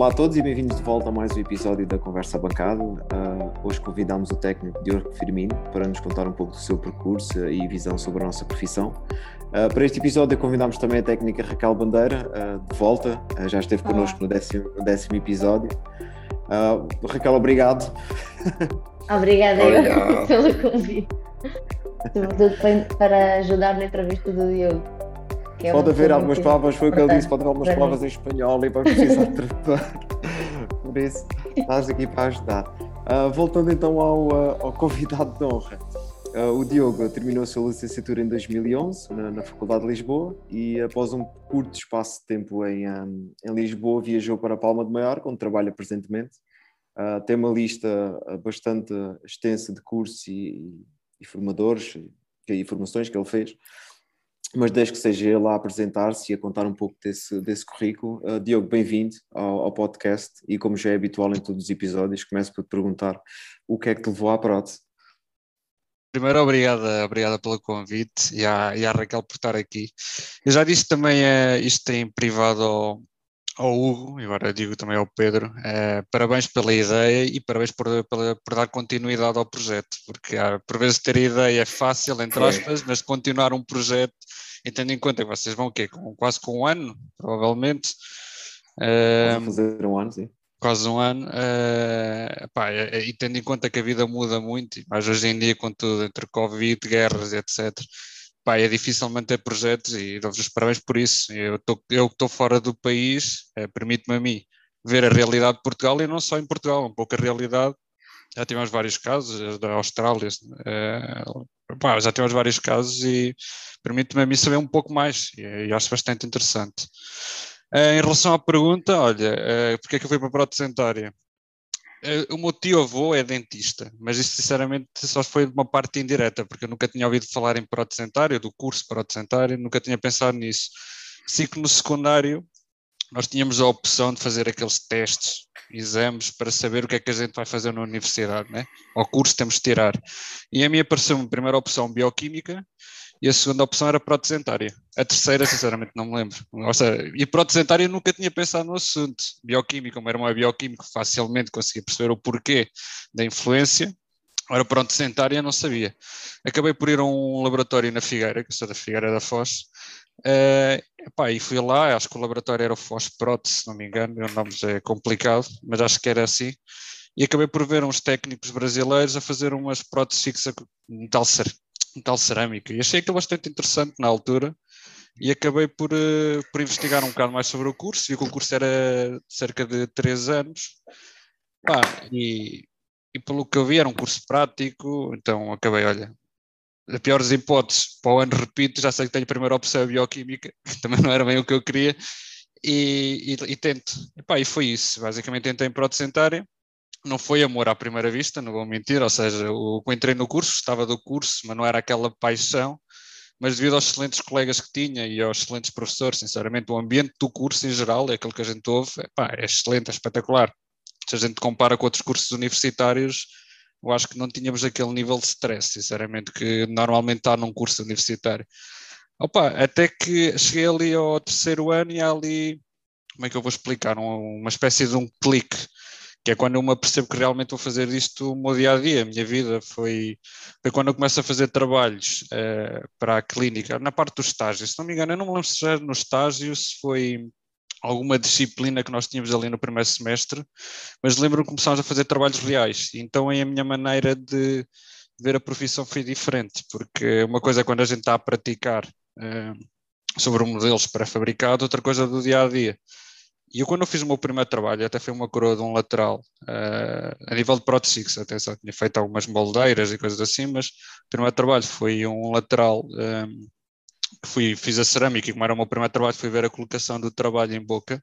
Olá a todos e bem-vindos de volta a mais um episódio da Conversa Bancada. Uh, hoje convidamos o técnico Diogo Firmino para nos contar um pouco do seu percurso e visão sobre a nossa profissão. Uh, para este episódio convidamos também a técnica Raquel Bandeira, uh, de volta, já esteve connosco no décimo, no décimo episódio. Raquel, obrigado. Obrigada eu pelo convite. Tudo para ajudar na entrevista do Diogo. É pode haver algumas palavras, foi o que ele disse, pode haver algumas palavras em espanhol e vamos precisar de tradutor. Por isso, estás aqui para ajudar. Uh, voltando então ao, uh, ao convidado de honra. Uh, o Diogo terminou a sua licenciatura em 2011 na, na, Faculdade de Lisboa e após um curto espaço de tempo em, um, em Lisboa viajou para Palma de Maior, onde trabalha presentemente. Tem uma lista bastante extensa de cursos e, e formadores e formações que ele fez, mas desde que seja ele a apresentar-se e a contar um pouco desse, desse currículo. Uh, Diogo, bem-vindo ao, ao, podcast e como já é habitual em todos os episódios, começo por te perguntar o que é que te levou à prótese? Primeiro, obrigada, obrigada pelo convite e à, e à Raquel por estar aqui. Eu já disse também uh, isto em privado ao, ao Hugo, e agora digo também ao Pedro, eh, parabéns pela ideia e parabéns por, por, por, dar continuidade ao projeto, porque por vezes ter a ideia é fácil, entre aspas, mas continuar um projeto, e tendo em conta que vocês vão o quê? Com, quase com um ano, provavelmente. Eh, fazer um ano, sim. Quase um ano, uh, pá, e tendo em conta que a vida muda muito, mas hoje em dia com tudo, entre Covid, guerras, etc., pá, é difícil manter projetos e dou-vos os parabéns por isso. Eu estou fora do país, é, permite-me a mim ver a realidade de Portugal e não só em Portugal, um pouco a realidade. Já tivemos vários casos, da Austrália, é, pá, já tivemos vários casos e permite-me a mim saber um pouco mais e, e acho bastante interessante. Uh, em relação à pergunta, olha, porque é que eu fui para a prótese dentária? Eh, o meu tio-avô é dentista, mas isso sinceramente só foi uma parte indireta, porque eu nunca tinha ouvido falar em protocentário, do curso protocentário, nunca tinha pensado nisso. Sim que no secundário nós tínhamos a opção de fazer aqueles testes, exames, para saber o que é que a gente vai fazer na universidade, né? Ao curso temos de tirar. E a mim apareceu a primeira opção bioquímica, e a segunda opção era protocentária. A terceira, sinceramente, não me lembro. Ou seja, e protocentária nunca tinha pensado no assunto. Bioquímica, o meu irmão é bioquímico, facilmente conseguia perceber o porquê da influência. Ora, protocentária não sabia. Acabei por ir a um laboratório na Figueira, que eu sou da Figueira da Foz, uh, epá, e fui lá, acho que o laboratório era o Foz Prot, se não me engano, o nome é complicado, mas acho que era assim e acabei por ver uns técnicos brasileiros a fazer umas próteses fixas metal, metal cerâmica. E achei aquilo bastante interessante na altura e acabei por, uh, por investigar um bocado mais sobre o curso. E o curso era cerca de 3 anos. Pá, e, e pelo que eu vi, era um curso prático, então acabei, olha, a piores hipóteses, para o ano repito, já sei que tenho a primeira opção a bioquímica, que também não era bem o que eu queria, e, e, e tento. E, pá, e foi isso, basicamente tentei em protocentária, não foi amor à primeira vista, não vou mentir, ou seja, que entrei no curso, estava do curso, mas não era aquela paixão, mas devido aos excelentes colegas que tinha e aos excelentes professores, sinceramente, o ambiente do curso em geral, é aquilo que a gente ouve, epá, é excelente, é espetacular. Se a gente compara com outros cursos universitários, eu acho que não tínhamos aquele nível de stress, sinceramente, que normalmente está num curso universitário. Opa, até que cheguei ali ao terceiro ano e há ali, como é que eu vou explicar, uma espécie de um clique que é quando eu me apercebo que realmente vou fazer isto o meu dia a dia, a minha vida. Foi, foi quando eu começo a fazer trabalhos uh, para a clínica, na parte do estágio. Se não me engano, eu não me lembro se já no estágio, se foi alguma disciplina que nós tínhamos ali no primeiro semestre, mas lembro-me que começámos a fazer trabalhos reais. Então, aí a minha maneira de ver a profissão foi diferente, porque uma coisa é quando a gente está a praticar uh, sobre modelos pré-fabricados, outra coisa é do dia a dia. E eu, quando eu fiz o meu primeiro trabalho, até foi uma coroa de um lateral, uh, a nível de próteses, atenção, tinha feito algumas moldeiras e coisas assim, mas o primeiro trabalho foi um lateral um, ehm, que fui, fiz a cerâmica e como era o meu primeiro trabalho, fui ver a colocação do trabalho em boca.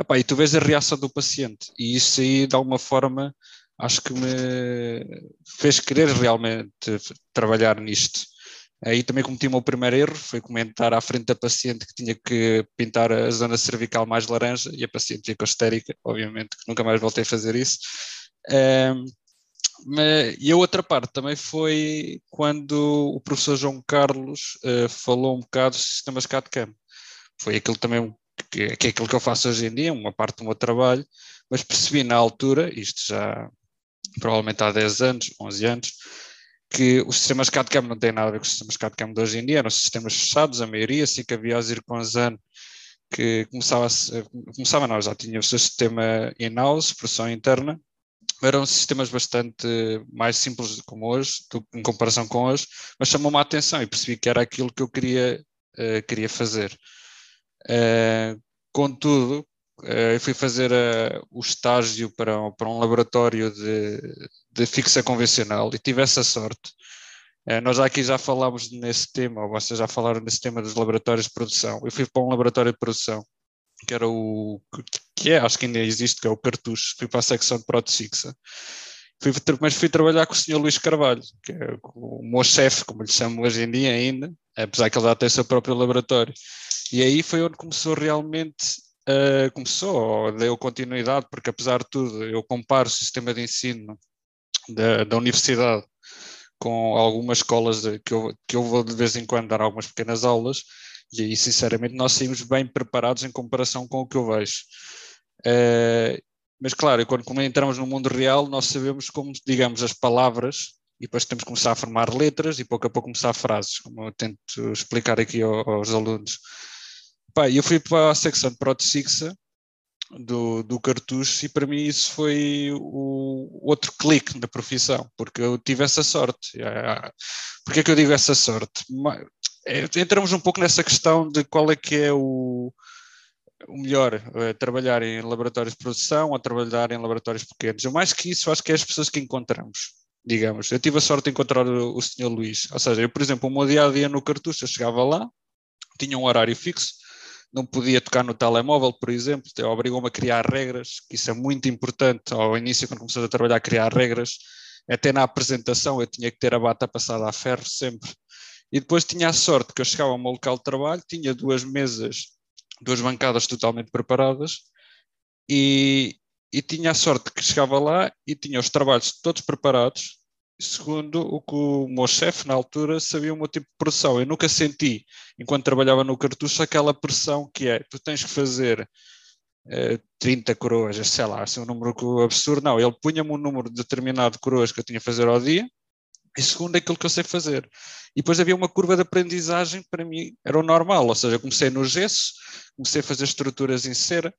Epá, e tu vês a reação do paciente, e isso aí, de alguma forma, acho que me fez querer realmente trabalhar nisto. Aí também cometi o meu primeiro erro, foi comentar à frente da paciente que tinha que pintar a zona cervical mais laranja e a paciente ficou histérica, obviamente, que nunca mais voltei a fazer isso. Um, Mas, e a outra parte também foi quando o professor João Carlos uh, falou um bocado dos sistemas CAD-CAM. Foi aquilo também que, que é aquilo que eu faço hoje em dia, uma parte do meu trabalho, mas percebi na altura, isto já provavelmente há 10 anos, 11 anos, que os sistemas CAD-CAM não têm nada a ver com os sistemas CAD-CAM de hoje em dia, eram sistemas fechados, a maioria, assim que havia os Zirconzan que começava, a, começava não, já tinha o seu sistema in-house, produção interna, eram sistemas bastante mais simples como hoje, em comparação com hoje, mas chamou-me a atenção e percebi que era aquilo que eu queria, uh, queria fazer. Uh, contudo, uh, eu fui fazer o estágio para, para um laboratório de, de fixa convencional e tive essa sorte. nós aqui já falámos nesse tema, ou vocês já falaram nesse tema dos laboratórios de produção. Eu fui para um laboratório de produção que era o que é, acho que ainda existe, que é o Cartucho, fui para a secção de prótese fixa. Fui, mas fui trabalhar com o Sr. Luís Carvalho, que é o meu chefe, como lhe chamo hoje em dia ainda, apesar que ele já tem o seu próprio laboratório. E aí foi onde começou realmente, uh, começou, ou deu continuidade, porque apesar de tudo, eu comparo o sistema de ensino da, da universidade com algumas escolas de, que, eu, que eu vou de vez em quando dar algumas pequenas aulas, e aí, sinceramente, nós saímos bem preparados em comparação com o que eu vejo. Uh, mas, claro, quando, entramos no mundo real, nós sabemos como, digamos, as palavras e depois temos que começar a formar letras e pouco a pouco começar frases, como eu tento explicar aqui aos, aos alunos. Pá, eu fui para a secção de Protesixa do, do cartucho e para mim isso foi o outro clique da profissão, porque eu tive essa sorte. Porquê é que eu digo essa sorte? É, entramos um pouco nessa questão de qual é que é o, o melhor, é, trabalhar em laboratórios de produção ou trabalhar em laboratórios pequenos. Eu mais que isso, acho que é as pessoas que encontramos, digamos. Eu tive a sorte de encontrar o, o Sr. Luís. Ou seja, eu, por exemplo, o meu dia a dia no cartucho, eu chegava lá, tinha um horário fixo, não podia tocar no telemóvel, por exemplo, obrigou-me a criar regras, que isso é muito importante. Ao início, quando comecei a trabalhar, criar regras, até na apresentação eu tinha que ter a bata passada a ferro sempre e depois tinha a sorte que eu chegava ao meu local de trabalho, tinha duas mesas, duas bancadas totalmente preparadas e, e tinha a sorte que chegava lá e tinha os trabalhos todos preparados, segundo o que o meu chefe na altura sabia o meu tipo de pressão. Eu nunca senti, enquanto trabalhava no cartucho, aquela pressão que é, tu tens que fazer uh, 30 coroas, sei lá, assim um número absurdo. Não, ele punha-me um número determinado de coroas que eu tinha que fazer ao dia, e segundo aquilo que eu sei fazer. E depois havia uma curva de aprendizagem para mim era o normal, ou seja, comecei no gesso, comecei a fazer estruturas em cera,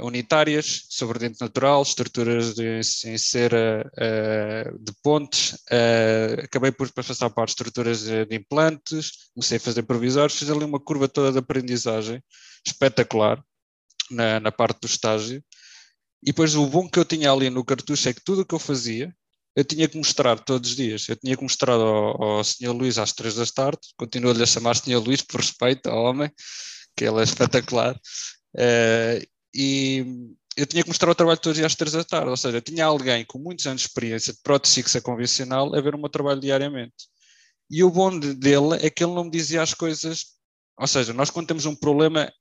unitárias, sobre dente natural, estruturas de, em cera uh, de pontes, uh, acabei por passar para estruturas de, de, implantes, comecei a fazer provisórios, fiz ali uma curva toda de aprendizagem espetacular na, na parte do estágio. E depois o bom que eu tinha ali no cartucho é que tudo o que eu fazia, eu tinha que mostrar todos os dias. Eu tinha que mostrar ao, ao Sr. Luís às três da tarde, continuo-lhe a chamar Sr. Luís por respeito ao homem, que ele é espetacular. Uh, e eu tinha que mostrar o trabalho todos os dias às três da tarde, ou seja, tinha alguém com muitos anos de experiência de prótese fixa convencional a ver o meu trabalho diariamente. E o bom dele é que ele não me dizia as coisas, ou seja, nós quando temos um problema,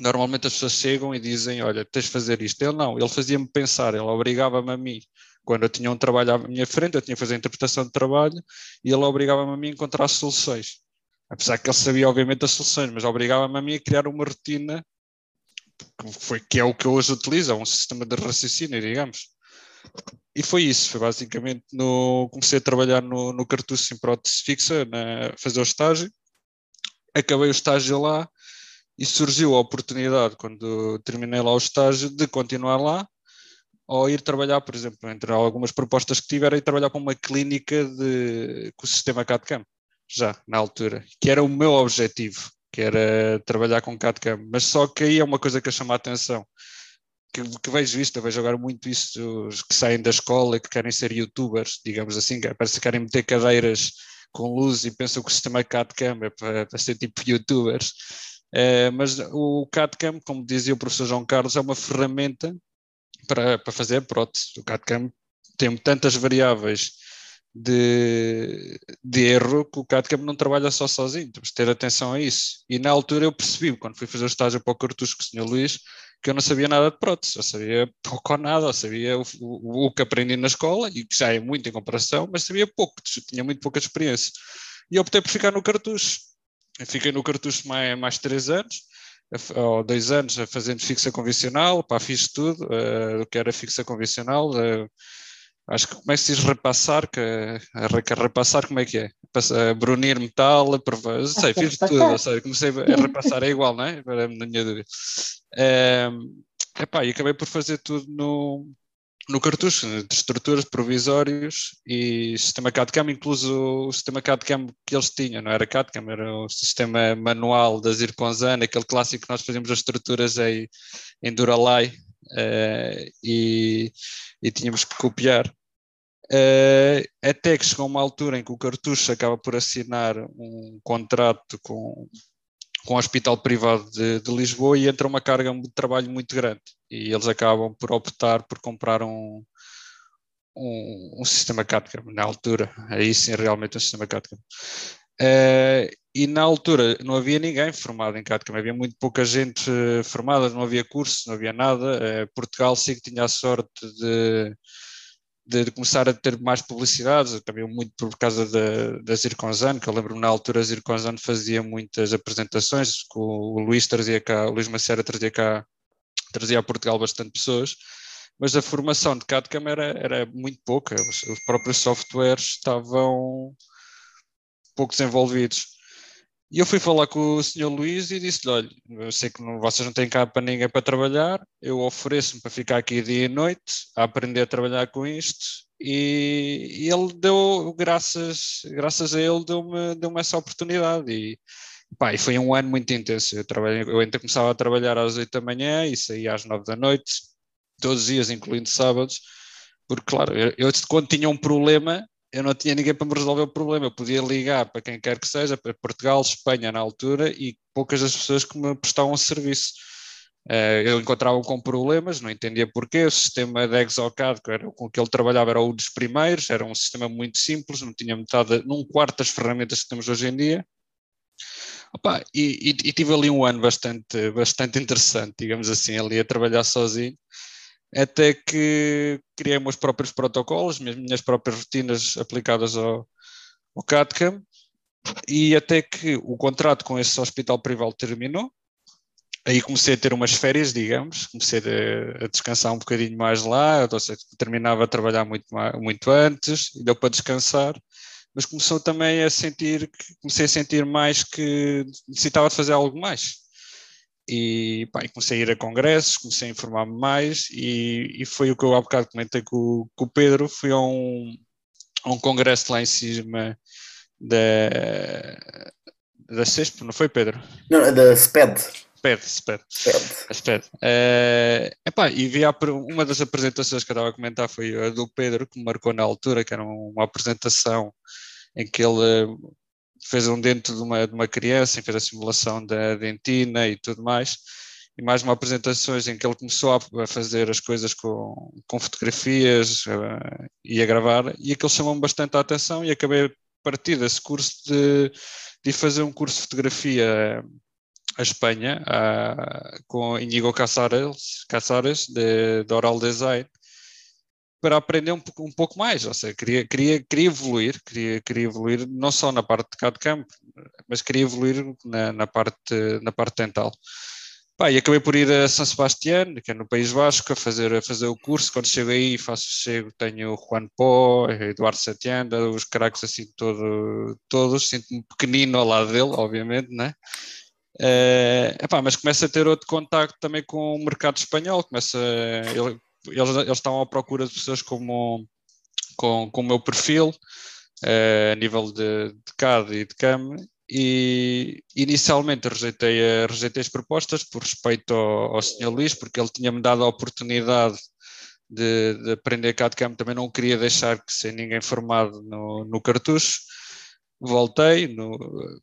normalmente as pessoas chegam e dizem, olha, tens de fazer isto. Ele não, ele fazia-me pensar, ele obrigava-me a mim quando eu tinha um trabalho à minha frente, eu tinha que fazer a interpretação de trabalho e ele obrigava-me a mim a encontrar soluções. Apesar que ele sabia, obviamente, as soluções, mas obrigava-me a mim a criar uma rotina foi, que é o que hoje utilizo, é um sistema de raciocínio, digamos. E foi isso, foi basicamente no, comecei a trabalhar no, no cartucho em prótese fixa, na, fazer o estágio, acabei o estágio lá e surgiu a oportunidade, quando terminei lá o estágio, de continuar lá ou ir trabalhar, por exemplo, entre algumas propostas que tive, era ir trabalhar para uma clínica de, com o sistema CAD-CAM, já na altura, que era o meu objetivo, que era trabalhar com CAD-CAM, mas só que aí é uma coisa que eu chamo a atenção, que, que vejo isto, vejo agora muito isso, os que saem da escola e que querem ser youtubers, digamos assim, que parece que querem meter cadeiras com luz e pensam que o sistema CAD-CAM é para, para ser tipo youtubers, é, mas o CAD-CAM, como dizia o professor João Carlos, é uma ferramenta para, para fazer prótese. O CAD-CAM tem tantas variáveis de, de erro que o CADCAM não trabalha só sozinho, temos que ter atenção a isso. E na altura eu percebi, quando fui fazer o estágio para o cartucho com o Sr. Luís, que eu não sabia nada de prótese, eu sabia pouco ou nada, eu sabia o, o, o, que aprendi na escola, e que já é muito em comparação, mas sabia pouco, tinha muito pouca experiência. E optei por ficar no cartucho. Eu fiquei no cartucho mais, mais três anos, ou dois anos, fazendo fixa convencional, pá, fiz tudo, uh, o que era fixa convencional, uh, acho que como é que se diz repassar, que, a, repassar como é que é? Passa, brunir metal, provar, sei, fiz tudo, sei, comecei a repassar, é igual, não é? Para a minha dúvida. Um, epá, e acabei por fazer tudo no, no cartucho, de estruturas, provisórios e sistema CAD-CAM, incluso o sistema CAD-CAM que eles tinham, não era CAD-CAM, era o sistema manual da Zirconzan, aquele clássico que nós fazíamos as estruturas em, em Duralay, uh, e, e tínhamos que copiar. Uh, até que chegou uma altura em que o Cartucho acaba por assinar um contrato com, com o Hospital Privado de, de, Lisboa e entra uma carga de trabalho muito grande. E eles acabam por optar por comprar um, um, um sistema CAD-CAM na altura. Aí sim, realmente um sistema CAD-CAM. Uh, e na altura não havia ninguém formado em CAD-CAM, havia muito pouca gente uh, formada, não havia curso, não havia nada. Uh, Portugal sim que tinha a sorte de, de, de, começar a ter mais publicidades, também muito por causa da, da Zirconzan, que eu lembro-me na altura a Zirconzan fazia muitas apresentações, o, o Luís trazia cá, o Luís Macera trazia cá, trazia a Portugal bastante pessoas, mas a formação de CAD-CAM era, era muito pouca, os, os próprios softwares estavam pouco desenvolvidos. E eu fui falar com o Sr. Luís e disse-lhe: olha, eu sei que não, vocês não têm cá para ninguém para trabalhar, eu ofereço-me para ficar aqui dia e noite, a aprender a trabalhar com isto. E, e ele deu, graças, graças a ele, deu-me deu essa oportunidade. E, pá, e foi um ano muito intenso. Eu, trabalhei, eu ainda começava a trabalhar às 8 da manhã e saía às 9 da noite, todos os dias, incluindo sábados, porque, claro, eu, eu quando tinha um problema, eu não tinha ninguém para me resolver o problema. Eu podia ligar para quem quer que seja, para Portugal, Espanha na altura, e poucas das pessoas que me prestavam serviço. Uh, eu encontrava com problemas, não entendia porquê. O sistema de ExoCAD que era, com que ele trabalhava era um dos primeiros, era um sistema muito simples, não tinha metade, num quarto das ferramentas que temos hoje em dia. Opa, e, e, e tive ali um ano bastante, bastante interessante, digamos assim, ali a trabalhar sozinho até que criei meus próprios protocolos, as minhas próprias rotinas aplicadas ao, ao CADCAM, e até que o contrato com esse hospital privado terminou, aí comecei a ter umas férias, digamos, comecei a, a descansar um bocadinho mais lá, ou seja, terminava a trabalhar muito, muito antes, e deu para descansar, mas começou também a sentir, comecei a sentir mais que necessitava de fazer algo mais e, pá, comecei a ir a congressos, comecei a informar-me mais e, e, foi o que eu há bocado comentei com, com o Pedro, fui a um, a um congresso lá em cima da, da CESP, não foi Pedro? Não, é da SPED. SPED, SPED. SPED. SPED. Uh, epá, e vi a, uma das apresentações que eu estava a comentar foi a do Pedro, que me marcou na altura, que era uma apresentação em que ele fez um dente de uma, de uma criança fez a simulação da dentina e tudo mais. E mais uma apresentações em que ele começou a, fazer as coisas com, com fotografias uh, e a gravar, e aquilo chamou-me bastante a atenção e acabei a partir desse curso de, de fazer um curso de fotografia a Espanha, uh, com Inigo Casares, Casares de, de Oral Design, para aprender um, um pouco mais, ou seja, queria, queria, queria evoluir, queria, queria evoluir não só na parte de cá de campo, mas queria evoluir na, na, parte, na parte dental. Pá, e acabei por ir a São Sebastião, que é no País Vasco, a fazer, a fazer o curso. Quando chego aí, faço chego, tenho o Juan Pó, Eduardo Satianda, os caracos assim todo, todos, sinto-me pequenino ao lado dele, obviamente, né? Uh, epá, mas começa a ter outro contacto também com o mercado espanhol, começa, ele eles, eles estavam à procura de pessoas como, com, com o meu perfil, uh, a nível de, de CAD e de CAM, e inicialmente rejeitei, rejeitei as propostas por respeito ao, ao Sr. Luís, porque ele tinha-me dado a oportunidade de, de aprender CAD-CAM, também não queria deixar que sem ninguém formado no, no cartucho, voltei, no,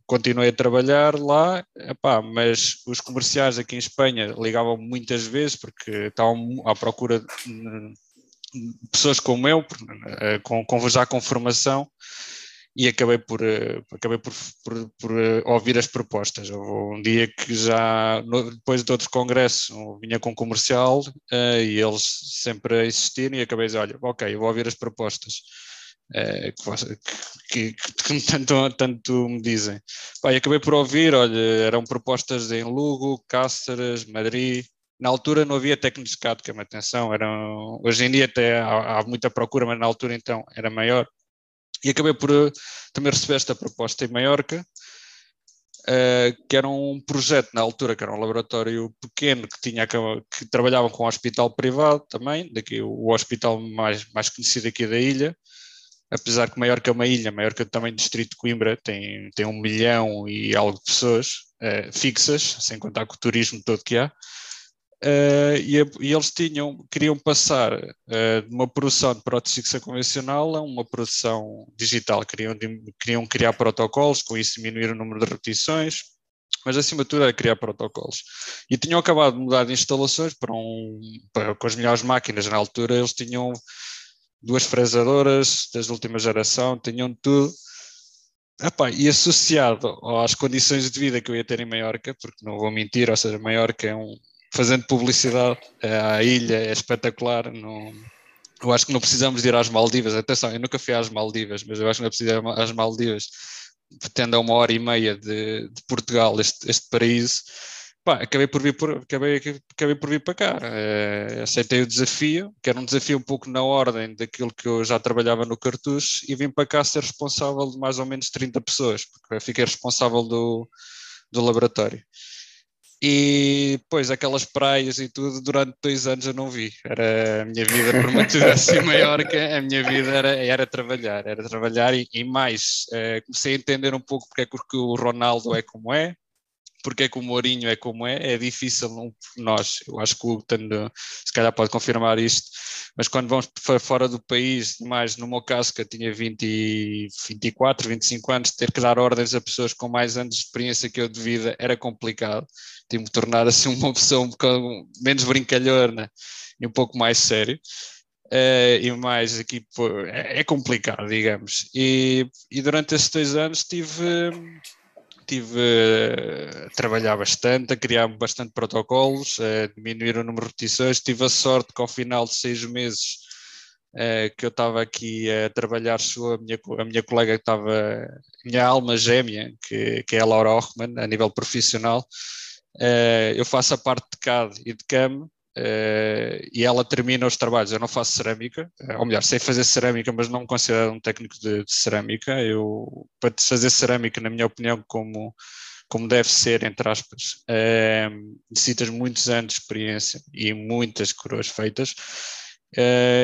continuei a trabalhar lá, epá, mas os comerciais aqui em Espanha ligavam muitas vezes porque estavam à procura pessoas como eu, uh, com, com, já com formação, e acabei por, uh, acabei por, por, por uh, ouvir as propostas. Houve um dia que já, depois de outro congresso, vinha com comercial uh, e eles sempre a insistirem e acabei a dizer, olha, ok, vou ouvir as propostas. Que, que, que, tanto, tanto me dizem. Pai, acabei por ouvir, olha, eram propostas em Lugo, Cáceres, Madrid, na altura não havia técnicos de CAD, é atenção, eram, hoje em dia até há, há, muita procura, mas na altura então era maior. E acabei por uh, também receber esta proposta em Maiorca, uh, que era um projeto na altura, que era um laboratório pequeno que, tinha, que trabalhava com um hospital privado também, daqui, o hospital mais, mais conhecido aqui da ilha, apesar que Maiorca é uma ilha, Maiorca também distrito de Coimbra tem, tem um milhão e algo de pessoas uh, fixas, sem contar com o turismo todo que há, Uh, e, e, eles tinham, queriam passar uh, de uma produção de prótese fixa convencional a uma produção digital, queriam, queriam criar protocolos, com isso diminuir o número de repetições, mas acima de tudo era criar protocolos. E tinham acabado de mudar de instalações para um, para, com as melhores máquinas, na altura eles tinham duas fresadoras das última geração, tinham tudo. Epá, e associado às condições de vida que eu ia ter em Maiorca, porque não vou mentir, ou seja, Maiorca é um, fazendo publicidade à ilha, é espetacular. Não, eu acho que não precisamos de ir às Maldivas. Atenção, eu nunca fui às Maldivas, mas eu acho que não é preciso ir às Maldivas, tendo a uma hora e meia de, de Portugal, este, este paraíso. Pá, acabei por vir por, acabei, acabei por vir para cá. É, aceitei o desafio, que era um desafio um pouco na ordem daquilo que eu já trabalhava no Cartucho, e vim para cá ser responsável de mais ou menos 30 pessoas, porque fiquei responsável do, do laboratório. E depois aquelas praias e tudo, durante dois anos eu não vi. Era a minha vida, por uma tivesse em Maiorca, a minha vida era, era trabalhar, era trabalhar e, e mais. Uh, comecei a entender um pouco porque é que o Ronaldo é como é, porque é que o Mourinho é como é, é difícil nós, eu acho que o tendo, se calhar pode confirmar isto, mas quando vamos para fora do país, mais no meu caso que eu tinha 20, 24, 25 anos, ter que dar ordens a pessoas com mais anos de experiência que eu de vida era complicado, tive me tornar assim uma pessoa um bocado menos brincalhona e um pouco mais sério. Uh, e mais aqui é, é, complicado, digamos. E, e durante esses dois anos tive tive a trabalhar bastante, a criar bastante protocolos, a diminuir o número de repetições. Tive a sorte que ao final de seis meses uh, que eu estava aqui a trabalhar, a minha, a minha colega que estava, minha alma gêmea, que, que é a Laura Ochman, a nível profissional, uh, eu faço a parte de CAD e de CAM, Uh, e ela termina os trabalhos. Eu não faço cerâmica, uh, ou melhor, sei fazer cerâmica, mas não me considero um técnico de, de, cerâmica. Eu, para fazer cerâmica, na minha opinião, como, como deve ser, entre aspas, uh, necessitas muitos anos de experiência e muitas coroas feitas.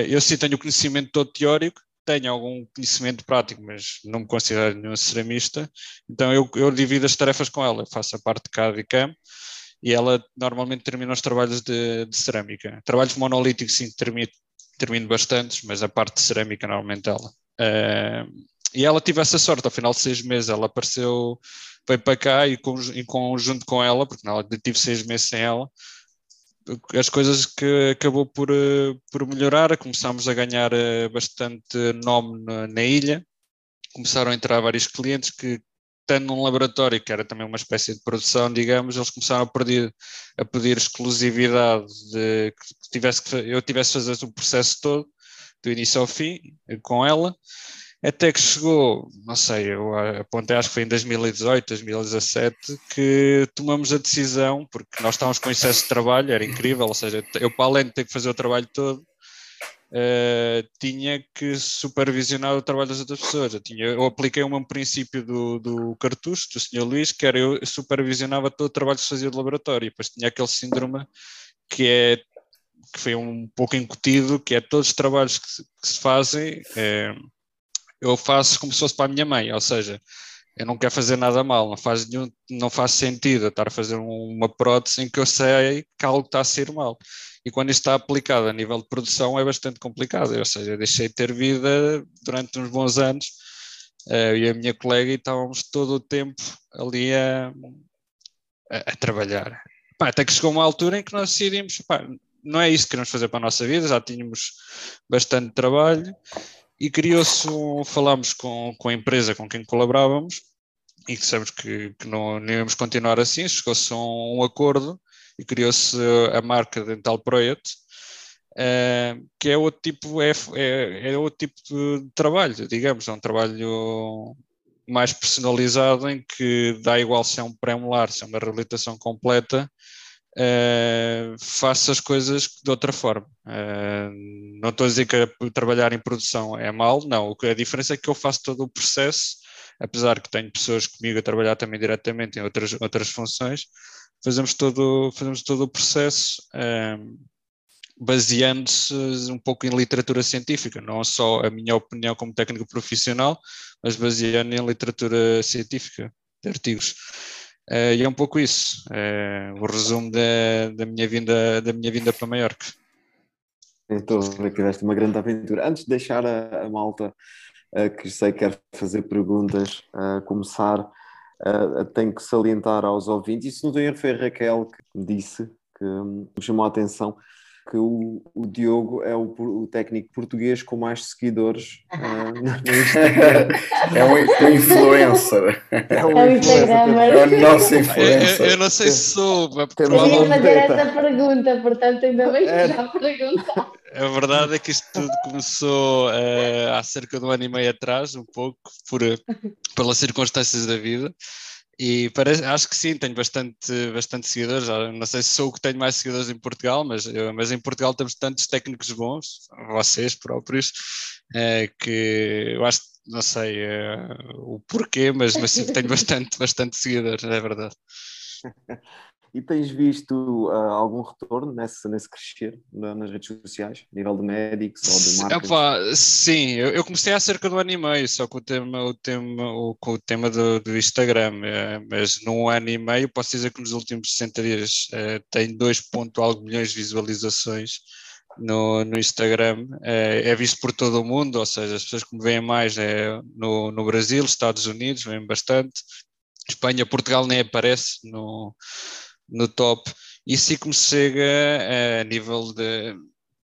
eu sim tenho conhecimento todo teórico, tenho algum conhecimento prático, mas não me considero nenhum ceramista, então eu, eu divido as tarefas com ela, eu faço a parte de CAD e CAM, e ela normalmente termina os trabalhos de, de cerâmica. Trabalhos monolíticos sim termino, termino bastantes, mas a parte de cerâmica normalmente ela. Uh, e ela tive essa sorte, ao final de seis meses ela apareceu, veio para cá e com, em conjunto com ela, porque não, tive seis meses sem ela, as coisas que acabou por, por melhorar, começámos a ganhar eh, bastante nome na, na ilha, começaram a entrar vários clientes que estando num laboratório que era também uma espécie de produção, digamos, eles começaram a pedir, a pedir exclusividade de que tivesse que eu tivesse que fazer o processo todo, do início ao fim, com ela, até que chegou, não sei, eu apontei, acho que foi em 2018, 2017, que tomamos a decisão, porque nós estávamos com excesso de trabalho, era incrível, ou seja, eu para além de ter que fazer o trabalho todo, uh, tinha que supervisionar o trabalho das outras pessoas. Eu, tinha, eu apliquei mesmo princípio do, do cartucho, do Sr. Luís, que era eu supervisionava todo o trabalho que se fazia de laboratório. E depois tinha aquele síndrome que é que foi um pouco incutido, que é todos os trabalhos que se, que se fazem, é, eu faço como se fosse para a minha mãe, ou seja, eu não quero fazer nada mal, não faz, nenhum, não faz sentido estar a fazer uma prótese em que eu sei que algo está a ser mal e quando isto está aplicado a nível de produção é bastante complicado, ou seja, deixei de ter vida durante uns bons anos, eu e a minha colega e estávamos todo o tempo ali a, a, a trabalhar. Pá, até que chegou uma altura em que nós decidimos, pá, não é isso que queremos fazer para a nossa vida, já tínhamos bastante trabalho e criou-se, um, falámos com, com a empresa com quem colaborávamos e dissemos que, que não, não íamos continuar assim, chegou-se a um, um acordo e criou-se a marca Dental Project, uh, que é outro tipo, é, é, é, outro tipo de trabalho, digamos, é um trabalho mais personalizado em que dá igual se é um pré-molar, se é uma reabilitação completa, uh, faço as coisas de outra forma. Uh, não estou a dizer que trabalhar em produção é mal, não. A diferença é que eu faço todo o processo, apesar que tenho pessoas comigo a trabalhar também diretamente em outras, outras funções, fazemos todo, fazemos todo o processo. Uh, baseando-se um pouco em literatura científica, não só a minha opinião como técnico profissional, mas baseando em literatura científica, de artigos. Uh, e é um pouco isso, uh, o resumo da, da, minha vinda, da minha vinda para Maiorca. Estou a ver que deste uma grande aventura. Antes de deixar a, a malta uh, que sei que quer fazer perguntas, começar, uh, tenho que salientar aos ouvintes, e se não tenho erro foi a Raquel que me disse, que um, me chamou a atenção, que o, o Diogo é o, o, técnico português com mais seguidores uh, no Instagram. é um, um influencer. É um Instagramer. É o nosso influencer. Eu, eu não sei se sou. Queria fazer essa pergunta, portanto ainda bem que é. já perguntar. A verdade é que isto tudo começou uh, há cerca de um ano e meio atrás, um pouco, por, pelas circunstâncias da vida. E parece, acho que sim, tenho bastante, bastante seguidores. Não sei se sou o que tenho mais seguidores em Portugal, mas, mas em Portugal temos tantos técnicos bons, vocês próprios, que eu acho, não sei o porquê, mas, mas sim, tenho bastante, bastante seguidores, é verdade. E tens visto uh, algum retorno nesse, nesse crescer nas redes sociais, a nível de médicos ou de marcas? Opa, sim, eu, eu, comecei há cerca de um ano e meio, só com o tema, o tema, o, com o tema do, do Instagram, é, mas num ano e meio posso dizer que nos últimos 60 dias é, tem 2 ponto algo milhões de visualizações no, no Instagram, é, é, visto por todo o mundo, ou seja, as pessoas que me veem mais é no, no Brasil, Estados Unidos, vêm bastante, Espanha, Portugal nem aparece no no top. E como chega a nível de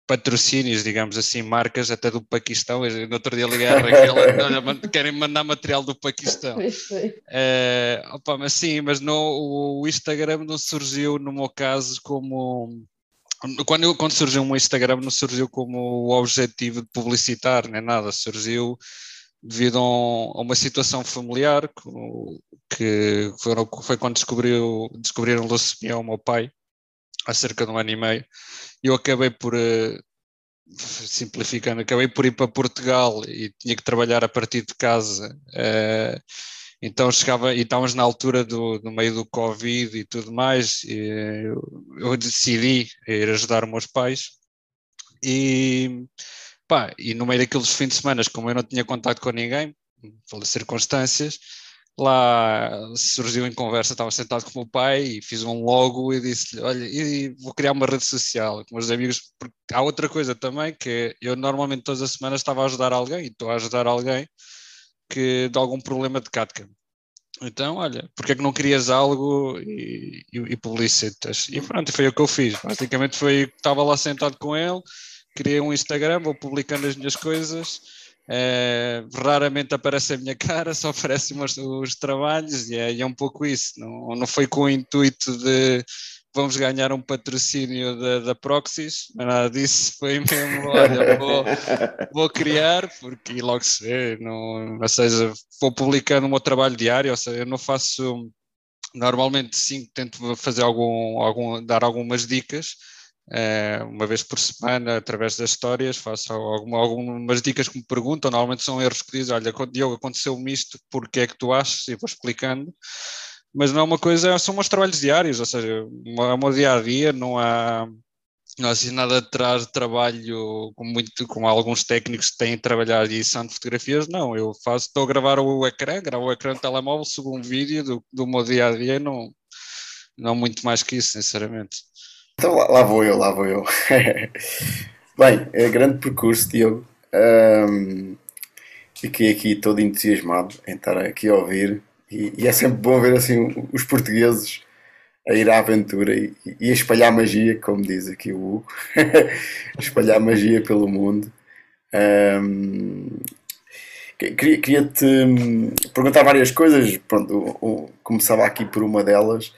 patrocínios, digamos assim, marcas até do Paquistão. Eu, no outro dia liguei à Raquel, querem mandar material do Paquistão. Uh, opa, mas sim, mas no, o Instagram não surgiu, no meu caso, como. Quando, eu, quando surgiu um Instagram, não surgiu como o objetivo de publicitar, nem nada, surgiu devido a, uma situação familiar que foi quando descobriu, descobriram leucemia ao meu pai, há cerca de um ano e meio, eu acabei por, eh, simplificando, acabei por ir para Portugal e tinha que trabalhar a partir de casa. Eh, então chegava, e estávamos na altura do, do meio do Covid e tudo mais, e eu decidi ir ajudar meus pais. E Pá, e no meio daqueles fins de semana, como eu não tinha contato com ninguém, pelas circunstâncias, lá surgiu em conversa, estava sentado com o meu pai e fiz um logo e disse-lhe, olha, e vou criar uma rede social com os amigos, porque há outra coisa também, que eu normalmente todas as semanas estava a ajudar alguém, e estou a ajudar alguém que de algum problema de CATCAM. Então, olha, porque é que não crias algo e, e, e publicitas? E pronto, foi o que eu fiz. Basicamente foi, estava lá sentado com ele, criei um Instagram, vou publicando as minhas coisas. É, raramente aparece a minha cara, só aparecem os, os trabalhos e é, e é, um pouco isso. Não, não foi com o intuito de vamos ganhar um patrocínio da, da Proxys, nada disso, foi mesmo, olha, vou, vou criar, porque logo se vê, não, ou seja, vou publicando o meu trabalho diário, ou seja, eu não faço, normalmente sim, tento fazer algum, algum dar algumas dicas, uma vez por semana, através das histórias, faço alguma, algumas dicas que me perguntam, normalmente são erros que dizem, olha, Diogo, aconteceu-me isto, porque é que tu achas? E vou explicando, mas não é uma coisa, são meus trabalhos diários, ou seja, é o meu dia-a-dia, não há, não há assim nada atrás de trabalho com, muito, com alguns técnicos que têm trabalhado em edição de fotografias, não, eu faço, estou a gravar o ecrã, gravo o ecrã do telemóvel, subo um vídeo do, do meu dia-a-dia, não, não muito mais que isso, sinceramente. Então lá, lá, vou eu, lá vou eu. Bem, é grande percurso, Diogo. Um, fiquei aqui todo entusiasmado em estar aqui a ouvir e, e, é sempre bom ver assim os portugueses a ir à aventura e, e, a espalhar magia, como diz aqui o Hugo, espalhar magia pelo mundo. Um, queria, queria te hum, perguntar várias coisas. Pronto, começava aqui por uma delas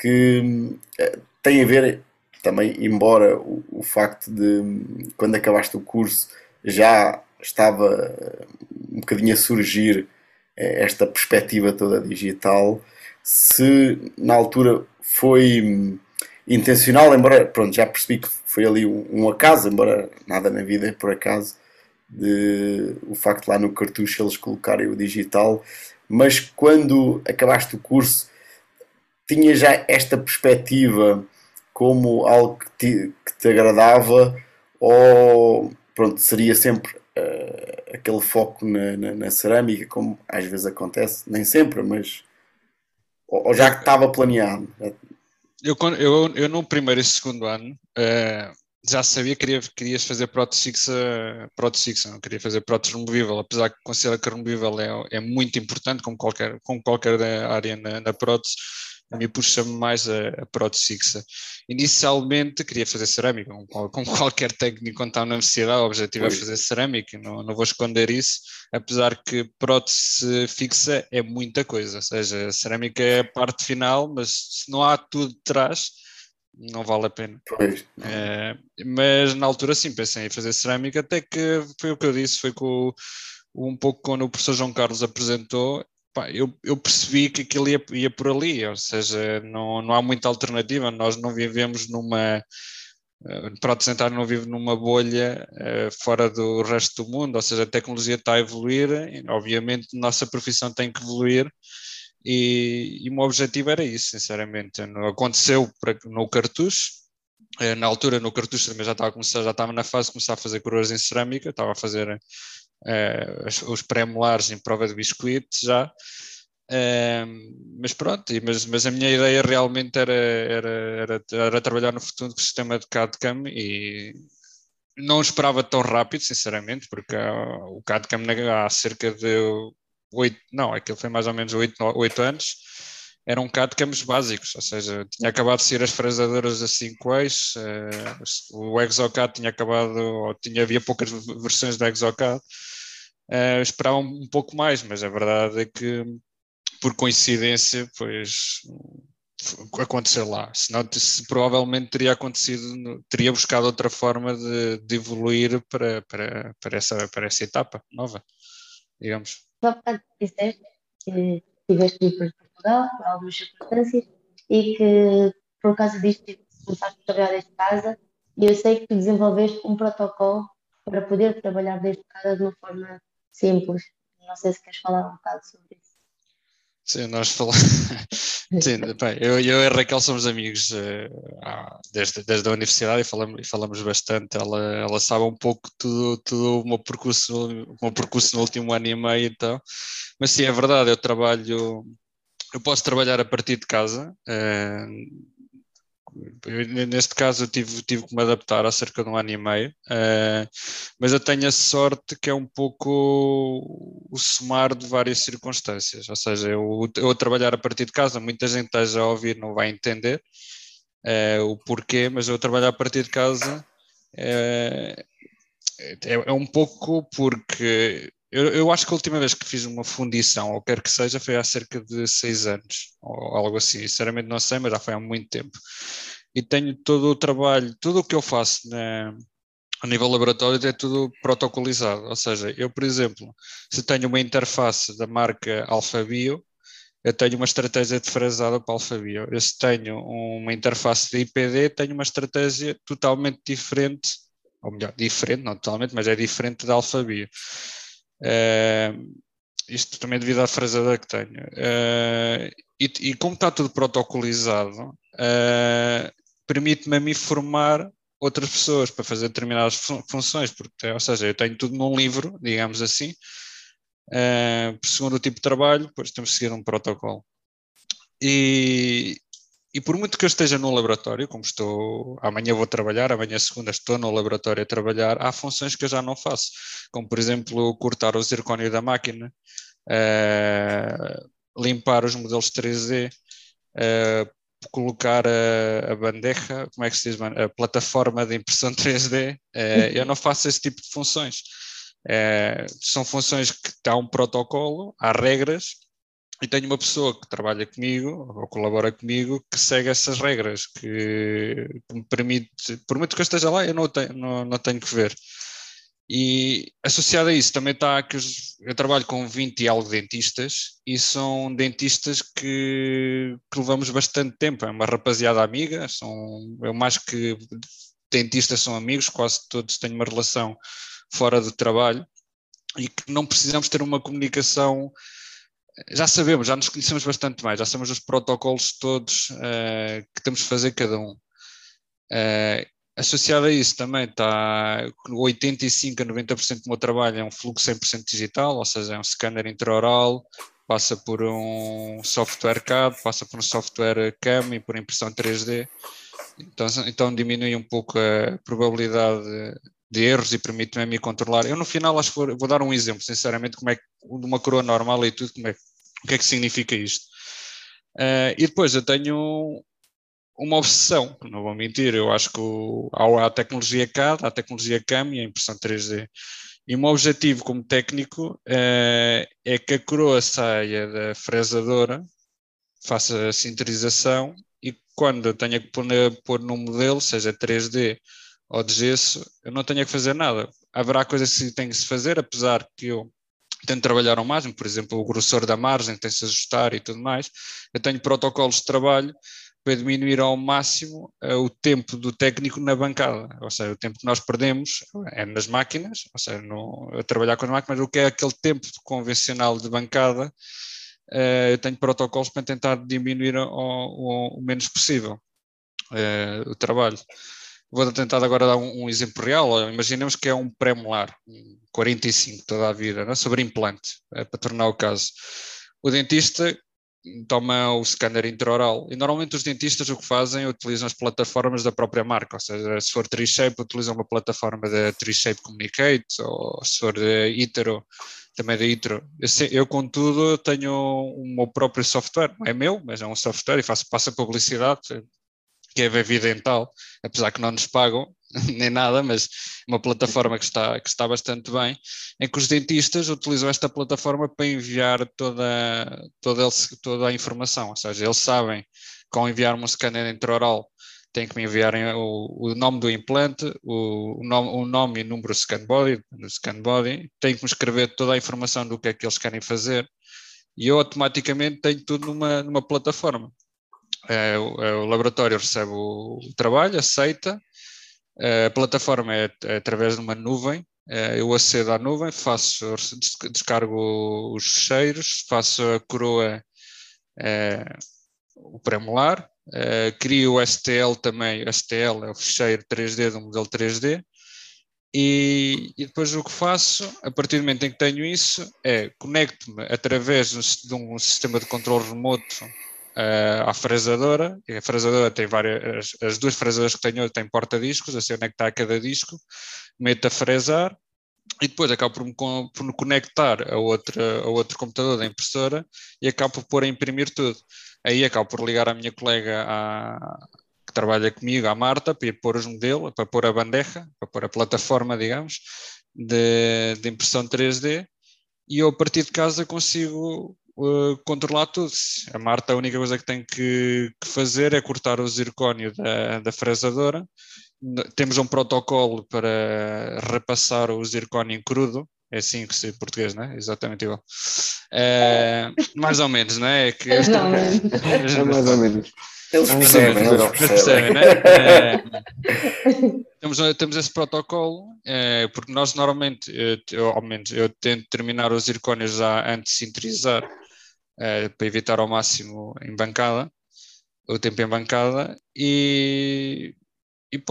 que hum, tem a ver também, embora o, o facto de hum, quando acabaste o curso já estava um bocadinho a surgir eh, esta perspectiva toda digital, se na altura foi intencional, embora pronto, já percebi que foi ali um, um acaso, embora nada na vida é por acaso, de o facto de lá no cartucho eles colocarem o digital, mas quando acabaste o curso tinha já esta perspectiva como algo que te, que te agradava ou pronto, seria sempre uh, aquele foco na, na, na, cerâmica, como às vezes acontece, nem sempre, mas ou, ou já que estava planeado? Eu, eu, eu no primeiro e segundo ano uh, já sabia que queria, querias fazer prótese fixa, não queria fazer prótese removível, apesar que considero que removível é, é muito importante, como qualquer, como qualquer área na, na prótese, a mim puxa-me mais a, a prótese fixa. Inicialmente queria fazer cerâmica, como, como qualquer técnico quando está na universidade, o objetivo é fazer cerâmica, não, não vou esconder isso, apesar que prótese fixa é muita coisa, ou seja, cerâmica é a parte final, mas se não há tudo de trás, não vale a pena. É, mas na altura sim, pensei em fazer cerâmica, até que foi o que eu disse, foi com, um pouco quando o professor João Carlos apresentou, pá, eu, eu, percebi que aquilo ia, ia, por ali, ou seja, não, não há muita alternativa, nós não vivemos numa. Uh, para apresentar, não vive numa bolha uh, fora do resto do mundo, ou seja, a tecnologia está a evoluir, obviamente, nossa profissão tem que evoluir, e, e o meu objetivo era isso, sinceramente. Aconteceu no cartucho, eh, na altura no cartucho também já estava a começar, já estava na fase de começar a fazer coroas em cerâmica, estava a fazer uh, os pré-molares em prova de biscoito já. Uh, mas pronto, mas, mas a minha ideia realmente era, era, era, era trabalhar no futuro com o sistema de CAD-CAM e não esperava tão rápido, sinceramente, porque o CAD-CAM há cerca de oito, não, aquilo foi mais ou menos oito anos, eram um bocado campos básicos, ou seja, tinha acabado de ser as fresadoras a 5 eixos, uh, o Exocad tinha acabado, ou tinha, havia poucas versões do Exocad, uh, esperavam um pouco mais, mas a verdade é que, por coincidência, pois aconteceu lá, senão se, provavelmente teria acontecido, teria buscado outra forma de, de evoluir para, para, para, essa, para essa etapa nova, digamos. Só para disseste que tiveste Portugal por algumas circunstâncias e que por causa disto começaste a trabalhar desde casa e eu sei que tu desenvolveste um protocolo para poder trabalhar desde casa de uma forma simples. Não sei se queres falar um bocado sobre isso. Sim, nós falamos. Sim, bem, eu, eu e a Raquel somos amigos uh, desde, desde a universidade e falamos, e falamos bastante. Ela, ela sabe um pouco tudo, tudo o, meu percurso, o meu percurso no último ano e meio, então. Mas sim, é verdade, eu trabalho. Eu posso trabalhar a partir de casa. Uh, eu, neste caso eu tive, tive que me adaptar há cerca de um ano e meio, uh, mas eu tenho a sorte que é um pouco o somar de várias circunstâncias, ou seja, eu, eu trabalhar a partir de casa, muita gente esteja a ouvir não vai entender uh, o porquê, mas eu trabalhar a partir de casa uh, é, é, um pouco porque eu, eu, acho que a última vez que fiz uma fundição, ou quer que seja, foi há cerca de seis anos, ou algo assim. Sinceramente não sei, mas já foi há muito tempo. E tenho todo o trabalho, tudo o que eu faço na, a nível laboratório é tudo protocolizado. Ou seja, eu, por exemplo, se tenho uma interface da marca Alphabio, eu tenho uma estratégia de frasada para Alphabio. Eu se tenho uma interface de IPD, tenho uma estratégia totalmente diferente, ou melhor, diferente, não totalmente, mas é diferente da Alphabio. Uh, isto também devido à fraseada que tenho. Uh, e, e, como está tudo protocolizado, uh, permite-me a mim formar outras pessoas para fazer determinadas fun funções, porque, ou seja, eu tenho tudo num livro, digamos assim, uh, segundo o tipo de trabalho, depois temos que seguir um protocolo. E, e por muito que eu esteja no laboratório, como estou, amanhã vou trabalhar, amanhã segunda estou no laboratório a trabalhar, há funções que eu já não faço, como por exemplo cortar o zircónio da máquina, uh, limpar os modelos 3D, uh, colocar a, a bandeja, como é que se diz, a plataforma de impressão 3D, eh, eu não faço esse tipo de funções. Eh, são funções que há um protocolo, há regras, e tenho uma pessoa que trabalha comigo ou colabora comigo que segue essas regras, que me permite, por muito que eu esteja lá, eu não tenho, não, não tenho que ver. E associado a isso também está que eu trabalho com 20 e algo dentistas e são dentistas que, que levamos bastante tempo. É uma rapaziada amiga, são, eu mais que dentistas são amigos, quase todos têm uma relação fora do trabalho e que não precisamos ter uma comunicação. Já sabemos, já nos conhecemos bastante mais, já sabemos os protocolos todos uh, que temos de fazer cada um. Uh, Associado a isso também está 85 a 90% do meu trabalho é um fluxo 100% digital, ou seja, é um scanner intraoral, passa por um software CAD, passa por um software CAM e por impressão 3D. Então, então diminui um pouco a probabilidade de erros e permite-me a mim controlar. Eu no final acho que vou, vou, dar um exemplo, sinceramente, como é que uma coroa normal e tudo, como é, o que é que significa isto. Uh, e depois eu tenho uma obsessão, não vou mentir, eu acho que o, há a tecnologia CAD, há a tecnologia CAM e a impressão 3D. E o meu objetivo como técnico é, é que a coroa saia da fresadora, faça a sinterização e quando eu tenha que pôr, pôr num modelo, seja 3D ou gesso, eu não tenha que fazer nada. Haverá coisas que tem que se fazer, apesar que eu tento trabalhar ao máximo, por exemplo, o grossor da margem tem que se ajustar e tudo mais. Eu tenho protocolos de trabalho para diminuir ao máximo uh, o tempo do técnico na bancada, ou seja, o tempo que nós perdemos é nas máquinas, ou seja, no, a trabalhar com as máquinas, o que é aquele tempo convencional de bancada, uh, eu tenho protocolos para tentar diminuir o menos possível uh, o trabalho. Vou tentar agora dar um, um exemplo real. Imaginemos que é um pré-molar, um 45 toda a vida, é? sobre implante, para tornar o caso. O dentista toma o scanner intraoral. E normalmente os dentistas o que fazem é utilizam as plataformas da própria marca, ou seja, se for Trishape, utilizam uma plataforma da Trishape Communicate, ou se for da Itero, também da Itero. Eu, eu, contudo, tenho o meu próprio software, não é meu, mas é um software e faço, passo a publicidade, que é a Vivi Dental, apesar que não nos pagam nem nada, mas uma plataforma que está, que está bastante bem, em que os dentistas utilizam esta plataforma para enviar toda, toda, toda a informação, ou seja, eles sabem que ao enviar um scanner intraoral têm que me enviarem o, o nome do implante, o, o, nome, o nome e número scan body, do scan body, têm que me escrever toda a informação do que é que eles querem fazer e eu automaticamente tenho tudo numa, numa plataforma é, o, é, o, laboratório recebe o, trabalho, aceita, é, a plataforma é, é, através de uma nuvem, é, eu acedo à nuvem, faço, descargo os cheiros, faço a coroa, o premolar, crio o STL também, o STL é o fecheiro 3D do modelo 3D, e, e, depois o que faço, a partir do momento em que tenho isso, é conecto-me através de um sistema de controle remoto à fresadora, e a fresadora tem várias, as, as duas fresadoras que tenho têm porta-discos, assim onde é que está cada disco, meto a fresar e depois acabo por me, por me conectar a, outra, a outro computador da impressora e acabo por pôr a imprimir tudo. Aí acabo por ligar a minha colega à, que trabalha comigo, a Marta, para ir pôr os modelos, para pôr a bandeja, para pôr a plataforma, digamos, de, de impressão 3D, e eu a partir de casa consigo uh, controlar tudo. A Marta, a única coisa que tem que, que fazer é cortar o zircónio da, da fresadora. Temos um protocolo para repassar o zircónio em crudo, é assim que se português, não é? Exatamente igual. É, mais ou menos, não é? é que mais ou menos. É mais ou menos. Eles percebem, eles percebem, né? É, temos, temos esse protocolo, é, porque nós normalmente, eu, ao menos, eu tento terminar os zircónios já antes de sintetizar, uh, para evitar ao máximo em bancada, o tempo em bancada, e, e,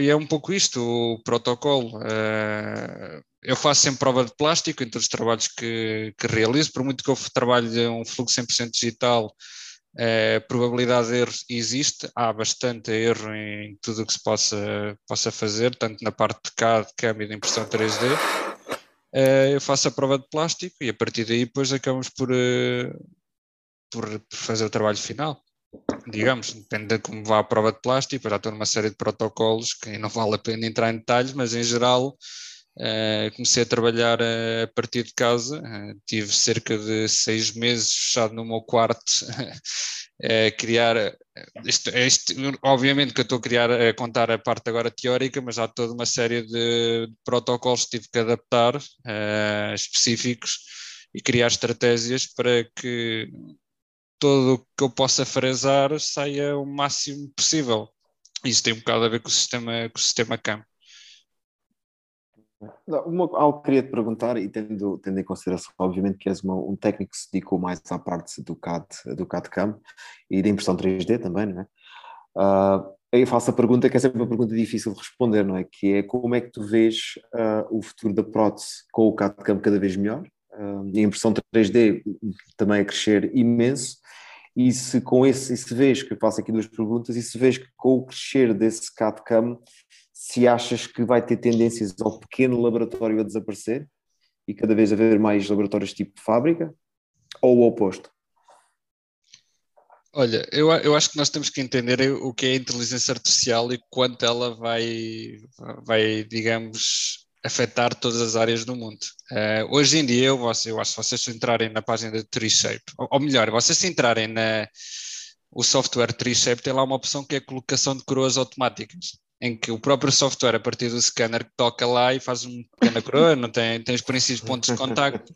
e é um pouco isto, o protocolo. Uh, eu faço sempre prova de plástico em todos os trabalhos que, que realizo, por muito que eu trabalhe um fluxo 100% digital, a uh, probabilidade de erro existe, há bastante erro em tudo o que se possa, possa fazer, tanto na parte de CAD, câmbio de impressão 3D, uh, eu faço a prova de plástico e a partir daí depois acabamos por, uh, por fazer o trabalho final. digamos, depende de como vá a prova de plástico, já estou numa série de protocolos que não vale a pena entrar em detalhes, mas em geral uh, comecei a trabalhar a partir de casa, uh, tive cerca de seis meses fechado no meu quarto a criar, isto, isto, obviamente que eu estou a criar, a contar a parte agora teórica, mas há toda uma série de protocolos que tive que adaptar, específicos, e criar estratégias para que todo o que eu possa fresar saia o máximo possível. Isso tem um bocado a ver com o sistema, com o sistema CAM. Uma, algo que queria te perguntar, e tendo, tendo em consideração, obviamente, que és uma, um técnico que se dedicou mais à parte do CAD, do CAD CAM e da impressão 3D também, não é? Uh, aí faço a pergunta que é sempre uma pergunta difícil de responder, não é? Que é como é que tu vês uh, o futuro da prótese com o CAD CAM cada vez melhor uh, e a impressão 3D também a crescer imenso e se com esse, e se vês, que eu faço aqui duas perguntas, e se vês que com o crescer desse CAD-CAM, se achas que vai ter tendências ao pequeno laboratório a desaparecer e cada vez haver mais laboratórios tipo fábrica, ou o oposto? Olha, eu, eu acho que nós temos que entender o que é a inteligência artificial e quanto ela vai, vai digamos, afetar todas as áreas do mundo. Uh, hoje em dia, eu, eu acho que vocês entrarem na página de TreeShape, ou, ou melhor, vocês entrarem na o software TreeShape tem lá uma opção que é a colocação de coroas automáticas em que o próprio software, a partir do scanner, toca lá e faz uma pequena coroa, não tem, tem os conhecidos pontos de contacto,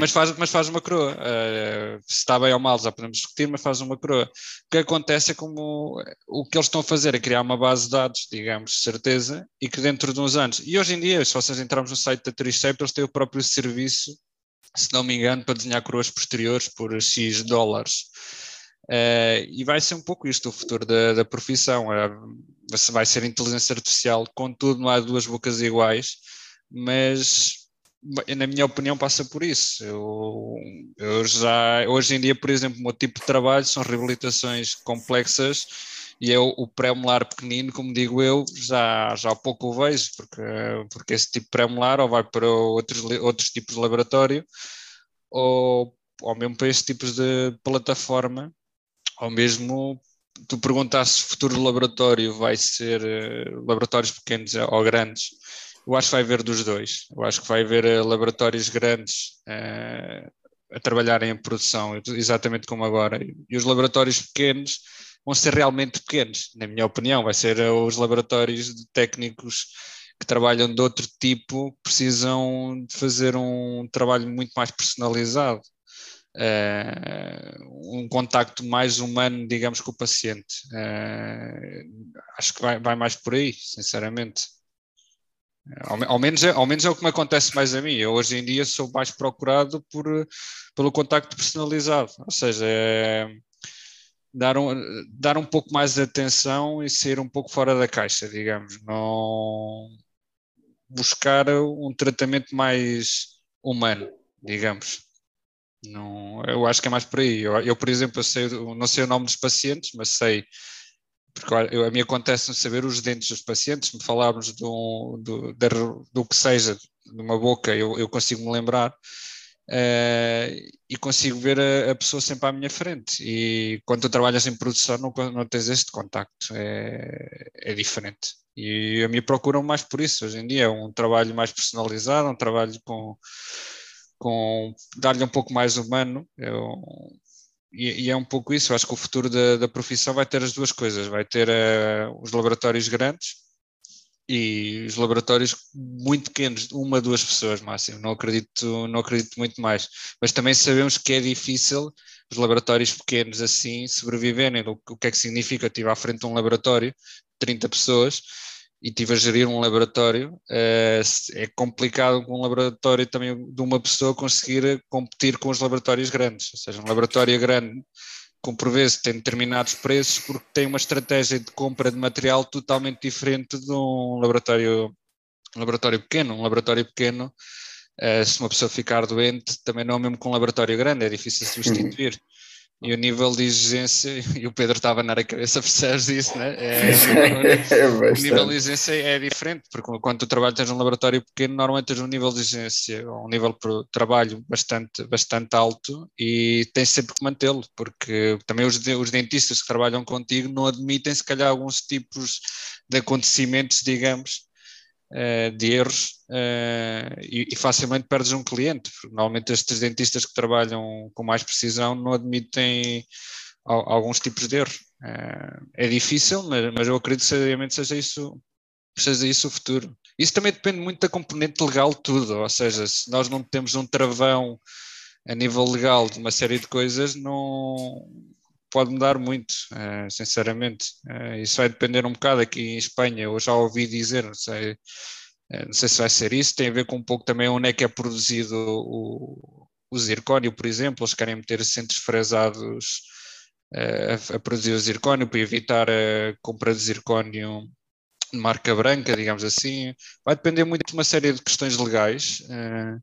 mas faz, mas faz uma coroa. Uh, se está bem ou mal, já podemos discutir, mas faz uma coroa. O que acontece é como o que eles estão a fazer é criar uma base de dados, digamos, de certeza, e que dentro de uns anos, e hoje em dia, se vocês entrarmos no site da Triceps, eles têm o próprio serviço, se não me engano, para desenhar coroas posteriores por X dólares. Uh, e vai ser um pouco isto o futuro da, da profissão. Uh, vai ser inteligência artificial, contudo, não há duas bocas iguais, mas na minha opinião passa por isso. Eu, eu já, hoje em dia, por exemplo, o meu tipo de trabalho são reabilitações complexas e eu, o pré-molar pequenino, como digo eu, já, já pouco o vejo, porque, porque esse tipo de pré-molar ou vai para outros, outros tipos de laboratório ou, ou mesmo para estes tipos de plataforma ou mesmo tu perguntaste se o futuro do laboratório vai ser uh, laboratórios pequenos ou grandes. Eu acho que vai haver dos dois. Eu acho que vai haver uh, laboratórios grandes uh, a trabalharem em produção, exatamente como agora. E os laboratórios pequenos vão ser realmente pequenos, na minha opinião. Vai ser os laboratórios de técnicos que trabalham de outro tipo, precisam de fazer um trabalho muito mais personalizado uh, um contacto mais humano, digamos, com o paciente. Uh, acho que vai, vai, mais por aí, sinceramente. Ao, ao, menos é, ao menos é o que me acontece mais a mim. Eu hoje em dia sou mais procurado por, pelo contacto personalizado, ou seja, é, dar, um, dar um pouco mais de atenção e ser um pouco fora da caixa, digamos. Não buscar um tratamento mais humano, digamos. Não, eu acho que é mais por aí. Eu, eu por exemplo, eu sei, não sei o nome dos pacientes, mas sei, porque eu, a mim acontece saber os dentes dos pacientes, me falarmos do, do, do, que seja, de uma boca, eu, eu consigo me lembrar. Uh, e consigo ver a, a, pessoa sempre à minha frente. E quando tu trabalhas em produção, não, não tens este contacto, é, é diferente. E a mim procuram mais por isso hoje em dia. É um trabalho mais personalizado, um trabalho com com dar-lhe um pouco mais humano. Eu, e, e, é um pouco isso. Eu acho que o futuro da, da profissão vai ter as duas coisas: vai ter uh, os laboratórios grandes e os laboratórios muito pequenos, uma, duas pessoas máximo. Não acredito, não acredito muito mais. Mas também sabemos que é difícil os laboratórios pequenos assim sobreviverem. O, o que é que significa? Eu estive à frente de um laboratório, 30 pessoas e estive a gerir um laboratório, eh, é complicado com um laboratório também de uma pessoa conseguir competir com os laboratórios grandes. Ou seja, um laboratório grande, com por vezes, tem determinados preços porque tem uma estratégia de compra de material totalmente diferente de um laboratório, um laboratório pequeno. Um laboratório pequeno, eh, se uma pessoa ficar doente, também não é mesmo com um laboratório grande, é difícil substituir. E o nível de exigência, e o Pedro estava na cabeça, percebes isso, né? É, É o nível de exigência é diferente, porque quando tu trabalhas tens um laboratório pequeno, normalmente tens um nível de exigência, um nível de trabalho bastante, bastante alto e tens sempre que mantê-lo, porque também os, os dentistas que trabalham contigo não admitem, se calhar, alguns tipos de acontecimentos, digamos, de erros eh, e, facilmente perdes um cliente. Normalmente estes dentistas que trabalham com mais precisão não admitem al- alguns tipos de erros. Eh, é difícil, mas eu acredito seriamente seja isso, seja isso o futuro. Isso também depende muito da componente legal de tudo, ou seja, se nós não temos um travão a nível legal de uma série de coisas, não pode mudar muito, eh, sinceramente. Eh, isso vai depender um bocado aqui em Espanha, eu já ouvi dizer, não sei, eh, não sei se vai ser isso, tem a ver com um pouco também onde é que é produzido o, o zircónio, por exemplo, eles querem meter centros fresados a, a produzir o zircónio para evitar a compra de zircónio de marca branca, digamos assim. Vai depender muito de uma série de questões legais eh,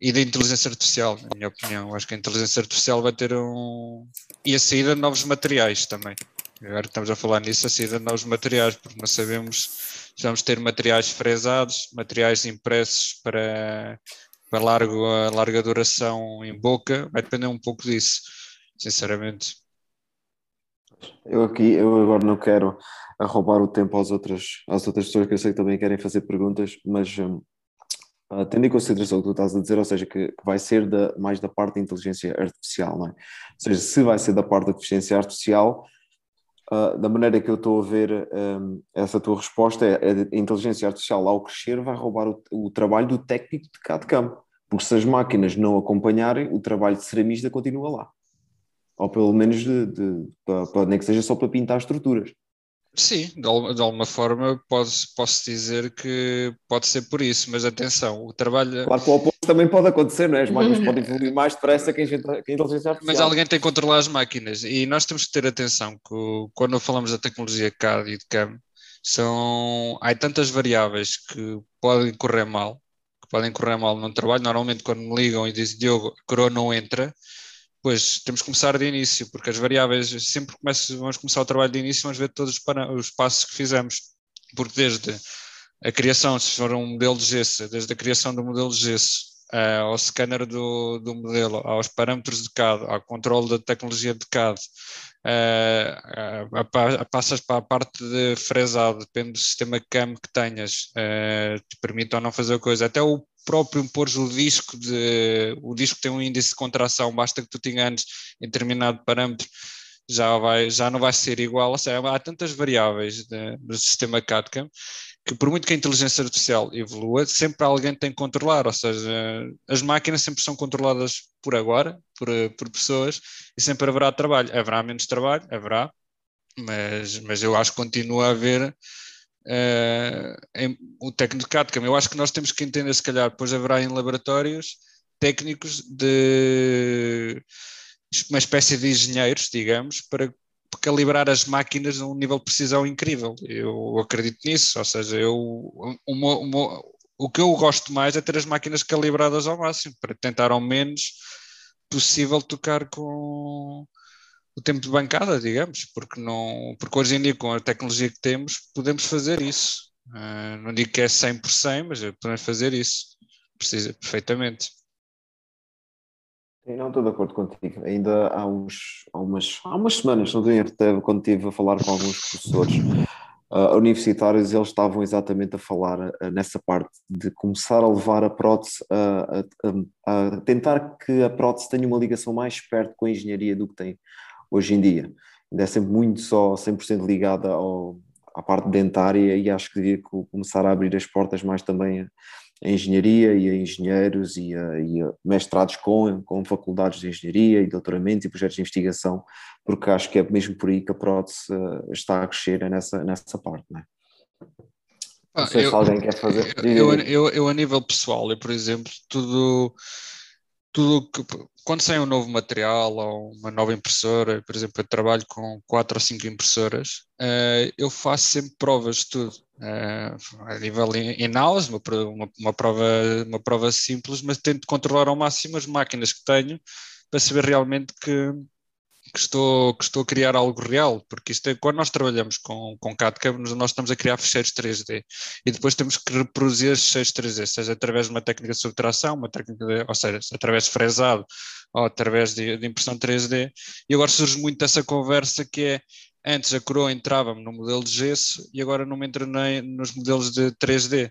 e da inteligência artificial, na minha opinião. Acho que a inteligência artificial vai ter um. e a saída de novos materiais também. Agora que estamos a falar nisso, a saída de novos materiais, porque não sabemos se vamos ter materiais fresados, materiais impressos para, para largo, a larga duração em boca, vai depender um pouco disso, sinceramente. Eu aqui, eu agora não quero roubar o tempo às outras, às outras pessoas que eu sei que também querem fazer perguntas, mas ah, tendo em consideração o que tu estás a dizer, ou seja, que, que vai ser da, mais da parte da inteligência artificial, não é? Ou seja, se vai ser da parte da inteligência artificial, ah, da maneira que eu estou a ver hum, essa tua resposta, é a inteligência artificial ao crescer vai roubar o, o trabalho do técnico de cá de campo, porque se as máquinas não acompanharem, o trabalho de ceramista continua lá. Ou pelo menos de, de, para, para- nem que seja só para pintar estruturas. Sim, de, al- de alguma forma posso, posso dizer que pode ser por isso, mas atenção, o trabalho. Claro que o oposto também pode acontecer, não é? As máquinas podem evoluir mais depressa que a inteligência artificial. Mas alguém tem que controlar as máquinas e nós temos que ter atenção que quando falamos da tecnologia CAD e de CAM, são, há tantas variáveis que podem correr mal, que podem correr mal no trabalho. Normalmente quando me ligam e dizem Diogo, a coroa não entra, pois temos que começar de início, porque as variáveis, sempre começo- vamos começar o trabalho de início, vamos ver todos os, passos que fizemos, porque desde a criação, se for um modelo de gesso, desde a criação do modelo de gesso, eh, ao scanner do, do modelo, aos parâmetros de CAD, ao controle da tecnologia de CAD, eh, a- passas para a parte de fresado, depende do sistema CAM que tenhas, eh, te permite ou não fazer coisa, até o próprio pôr o disco de o disco tem um índice de contração, basta que tu te enganes em determinado parâmetro, já, vai, já não vai ser igual, ou seja, há tantas variáveis de- do sistema CAD-CAM que por muito que a inteligência artificial evolua, sempre alguém tem que controlar, ou seja, as máquinas sempre são controladas por agora, por, por pessoas, e sempre haverá trabalho. Haverá menos trabalho, haverá, mas, mas eu acho que continua a haver eh, em- o técnico de CAD-CAM. Eu acho que nós temos que entender, se calhar, depois haverá em laboratórios técnicos de uma espécie de engenheiros, digamos, para calibrar as máquinas a um nível de precisão incrível. Eu acredito nisso, ou seja, eu, uma- uma- o que eu gosto mais é ter as máquinas calibradas ao máximo, para tentar ao menos possível tocar com o tempo de bancada, digamos, porque, não, porque hoje em dia, com a tecnologia que temos, podemos fazer isso. Ah, não digo que é 100%, mas podemos fazer isso, precisa, perfeitamente. Não estou de acordo contigo. Ainda há, uns, há, umas, há umas semanas, não tenho quando estive a falar com alguns professores uh, universitários, eles estavam exatamente a falar uh, nessa parte de começar a levar a prótese a, a, a, tentar que a prótese tenha uma ligação mais perto com a engenharia do que tem hoje em dia. Ainda é sempre muito só 100% ligada ao, à parte dentária e acho que devia começar a abrir as portas mais também a, a engenharia e a engenheiros e a, e a mestrados com, com faculdades de engenharia e doutoramentos e projetos de investigação, porque acho que é mesmo por aí que a prótese uh, está a crescer nessa, nessa parte, não é? Não sei eu, se alguém quer fazer. Eu, eu, eu, a nível pessoal, eu, por exemplo, tudo, tudo que, quando sai um novo material ou uma nova impressora, por exemplo, eu trabalho com quatro ou cinco impressoras, uh, eu faço sempre provas de tudo. Uh, a nível in-house, uma, uma, prova, uma prova simples, mas tento controlar ao máximo as máquinas que tenho para saber realmente que que estou, que estou a criar algo real, porque isto é, quando nós trabalhamos com, com CAD-CAM, nós estamos a criar fecheiros 3D e depois temos que reproduzir esses fecheiros 3D, seja através de uma técnica de subtração, uma técnica de, ou seja, através de fresado ou através de, de impressão 3D. E agora surge muito essa conversa que é antes a coroa entrava-me no modelo de gesso e agora não me entra nem nos modelos de 3D.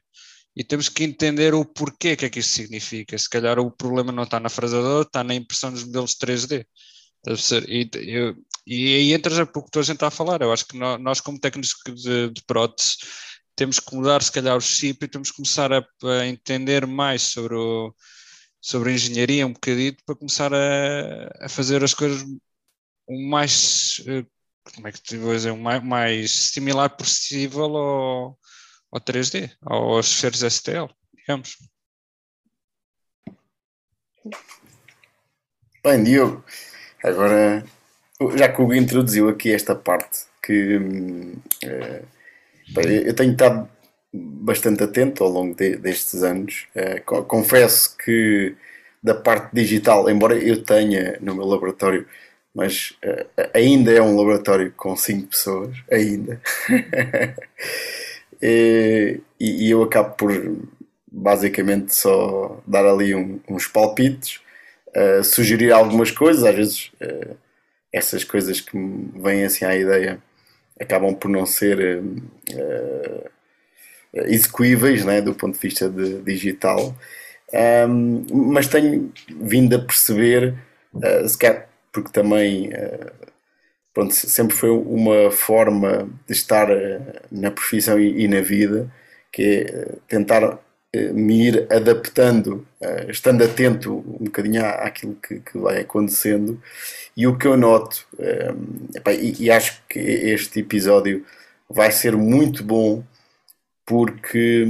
E temos que entender o porquê que é que isto significa. Se calhar o problema não está na frasadora, está na impressão dos modelos 3D. E, eu, e aí entra já pouco que a gente está a falar. Eu acho que nós, como técnicos de, de prótese, temos que mudar, se calhar, o chip e temos que começar a, a entender mais sobre, o, sobre a engenharia um bocadinho para começar a, a fazer as coisas o mais, eh, como é que te vou dizer, o mais, mais similar possível ao, ao 3D, aos feiros STL, digamos. Bem, Diogo, Agora, já que o Hugo introduziu aqui esta parte, que uh, eu tenho estado bastante atento ao longo de, destes anos. Uh, confesso que da parte digital, embora eu tenha no meu laboratório, mas uh, ainda é um laboratório com 5 pessoas, ainda. e, e, eu acabo por basicamente só dar ali um, uns palpites sugerir algumas coisas, às vezes uh, essas coisas que me vêm assim à ideia acabam por não ser uh, execuíveis né, do ponto de vista de, digital, um, mas tenho vindo a perceber, uh, se quer, porque também pronto, sempre foi uma forma de estar na profissão e, e na vida, que é tentar me ir adaptando, eh, estando atento um bocadinho àquilo que, que vai acontecendo. E o que eu noto, eh, e, acho que este episódio vai ser muito bom porque